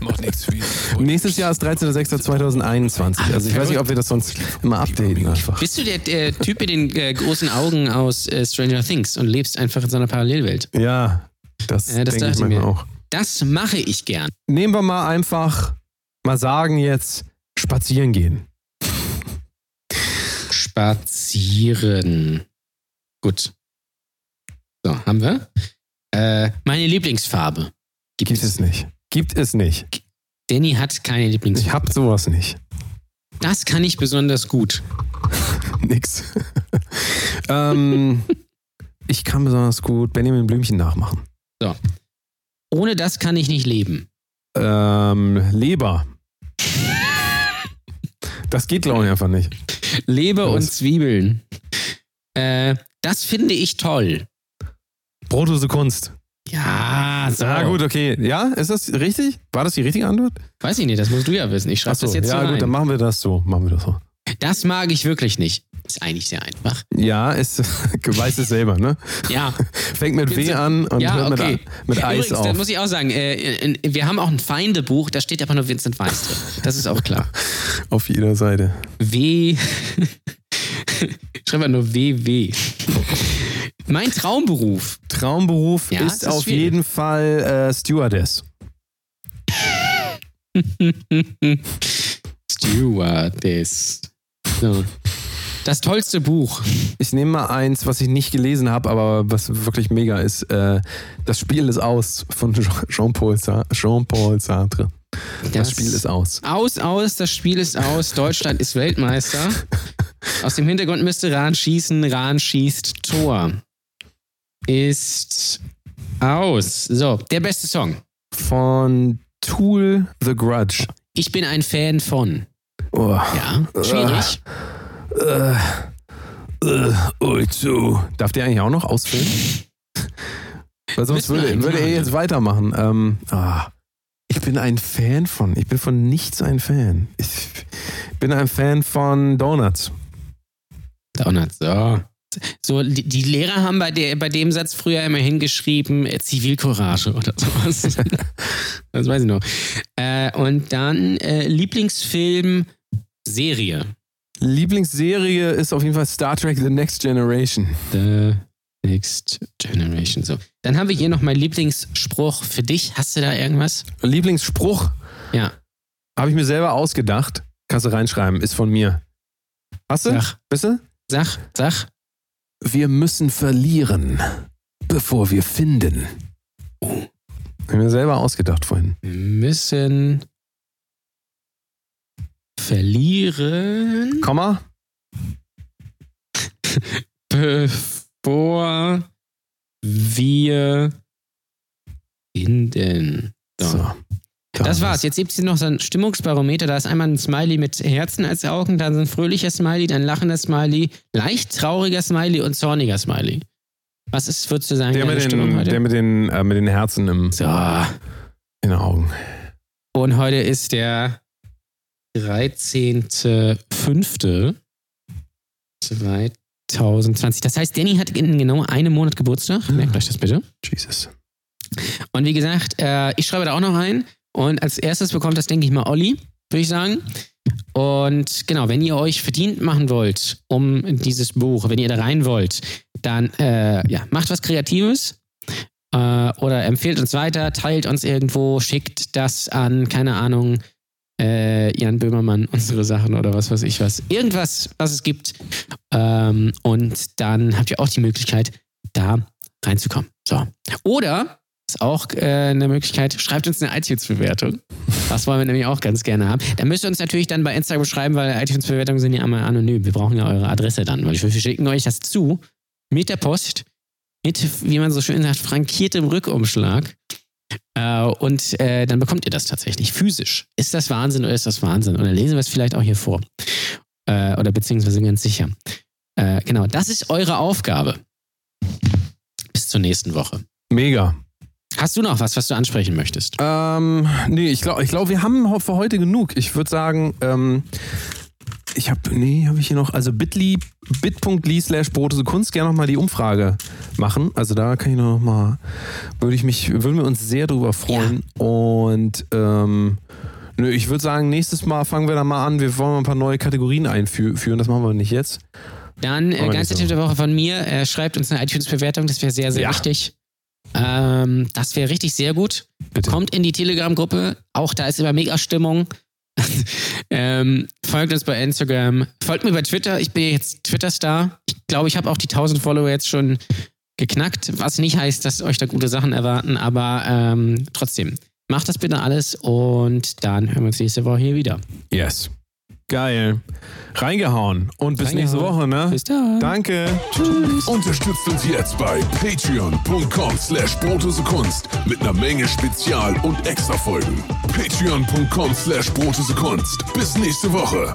Macht nichts für Nächstes Jahr ist 13.06.2021. Also ich weiß nicht, ob wir das sonst immer updaten einfach. Bist du der, der Typ mit den äh, großen Augen aus äh, Stranger Things und lebst einfach in so einer Parallelwelt? Ja, das, Ja, das denke ich mir. auch. Das mache ich gern. Nehmen wir mal einfach, mal sagen jetzt, spazieren gehen. Spazieren. Gut. So, haben wir. Äh, meine Lieblingsfarbe. Gibt es nicht. Gibt es nicht. Danny hat keine Ich Lieblingsfarbe. hab sowas nicht. Das kann ich besonders gut. Nix. ähm, ich kann besonders gut Benjamin Blümchen nachmachen. Ohne das kann ich nicht leben. Ähm, Leber. Das geht, glaube ich, einfach nicht. Leber und Was? Zwiebeln. Äh, das finde ich toll. Brotlose Kunst. Ja, so. Ah, gut, okay. Ja, ist das richtig? War das die richtige Antwort? Weiß ich nicht, das musst du ja wissen. Ich schreibe Achso, das jetzt ja, so gut, rein. dann machen wir das so. Machen wir das so. Das mag ich wirklich nicht. Ist eigentlich sehr einfach. Ja, ist, weiß es selber, ne? Ja, Fängt mit W an und ja, hört okay. mit, mit Eis Übrigens, da auf. muss ich auch sagen, äh, wir haben auch ein Feindebuch, da steht aber nur Vincent Weiss drin. Das ist auch klar. Auf jeder Seite. W. Schreib mal nur WW. Mein Traumberuf. Traumberuf Ja, ist ist auf schwierig. jeden Fall äh, Stewardess. Stewardess. So. Das tollste Buch. Ich nehme mal eins, was ich nicht gelesen habe, aber was wirklich mega ist. Äh, das Spiel ist aus von Jean- Jean-Paul Sa Jean Sartre. Das, Spiel ist aus. Aus, aus, das Spiel ist aus. Deutschland ist Weltmeister. Aus dem Hintergrund müsste Rahn schießen. Rahn schießt Tor. Ist aus. So, der beste Song. Von Tool The Grudge. Ich bin ein Fan von. Oh. Ja, schwierig. Äh, äh, also. Darf der eigentlich auch noch ausfüllen? Weil sonst würde, würde er jetzt weitermachen. Ähm, ah, ich bin ein Fan von. Ich bin von nichts ein Fan. Ich bin ein Fan von Donuts. Donuts, so. So, die, die Lehrer haben bei, der, bei dem Satz früher immer hingeschrieben, äh, Zivilcourage oder sowas. das weiß ich noch. Äh, und dann äh, Lieblingsfilm, Serie. Lieblingsserie ist auf jeden Fall Star Trek The Next Generation. The Next Generation. So. Dann haben wir hier noch mein Lieblingsspruch für dich. Hast du da irgendwas? Lieblingsspruch Ja. habe ich mir selber ausgedacht. Kannst du reinschreiben, ist von mir. Hast du? Sag, Bist du? sag, sag. Wir müssen verlieren, bevor wir finden. Habe ich mir selber ausgedacht vorhin. Wir müssen verlieren, Komma? bevor wir finden. So. So. Das war's. Jetzt gibt es hier noch so ein Stimmungsbarometer. Da ist einmal ein Smiley mit Herzen als Augen, dann so ein fröhlicher Smiley, dann ein lachender Smiley, leicht trauriger Smiley und zorniger Smiley. Was ist, würdest du sagen, Der mit den, der mit den, äh, mit den Herzen im, so. in den Augen. Und heute ist der 13.05.2020. Das heißt, Danny hat in genau einem Monat Geburtstag. Merkt euch das bitte. Jesus. Und wie gesagt, äh, ich schreibe da auch noch rein. Und als erstes bekommt das, denke ich mal, Olli, würde ich sagen. Und genau, wenn ihr euch verdient machen wollt um dieses Buch, wenn ihr da rein wollt, dann äh, ja, macht was Kreatives äh, oder empfehlt uns weiter, teilt uns irgendwo, schickt das an, keine Ahnung, äh, Jan Böhmermann, unsere Sachen oder was weiß ich was. Irgendwas, was es gibt. Ähm, und dann habt ihr auch die Möglichkeit, da reinzukommen. So. Oder ist auch äh, eine Möglichkeit. Schreibt uns eine iTunes-Bewertung. Das wollen wir nämlich auch ganz gerne haben. Da müsst ihr uns natürlich dann bei Instagram schreiben, weil iTunes-Bewertungen sind ja einmal anonym. Wir brauchen ja eure Adresse dann, weil wir schicken euch das zu mit der Post, mit, wie man so schön sagt, frankiertem Rückumschlag. Äh, und äh, dann bekommt ihr das tatsächlich physisch. Ist das Wahnsinn oder ist das Wahnsinn? Und dann lesen wir es vielleicht auch hier vor. Äh, oder beziehungsweise ganz sicher. Äh, genau, das ist eure Aufgabe. Bis zur nächsten Woche. Mega. Hast du noch was, was du ansprechen möchtest? Ähm, nee, ich glaube, ich glaub, wir haben für heute genug. Ich würde sagen, ähm, ich habe, nee, habe ich hier noch, also bit.ly, bit.ly slash Brotose Kunst, gerne nochmal die Umfrage machen. Also da kann ich noch mal, würde ich mich, würden wir uns sehr drüber freuen. Und ähm, nö, ich würde sagen, nächstes Mal fangen wir da mal an. Wir wollen mal ein paar neue Kategorien einführen. Das machen wir nicht jetzt. Dann äh, ganze Tipp der Woche von mir. Äh, schreibt uns eine iTunes-Bewertung, das wäre sehr, sehr Ja. wichtig. Ähm, das wäre richtig sehr gut. Bitte. Kommt in die Telegram-Gruppe. Auch da ist immer mega Stimmung. ähm, folgt uns bei Instagram. Folgt mir bei Twitter. Ich bin jetzt Twitter-Star. Ich glaube, ich habe auch die 1000 Follower jetzt schon geknackt. Was nicht heißt, dass euch da gute Sachen erwarten. Aber ähm, trotzdem, macht das bitte alles und dann hören wir uns nächste Woche hier wieder. Yes. Geil. Reingehauen. Und bis nächste Woche, ne? Bis dann. Danke. Unterstützt uns jetzt bei patreon.com slash Kunst mit einer Menge Spezial- und Extra-Folgen. Patreon.com slash Kunst. Bis nächste Woche.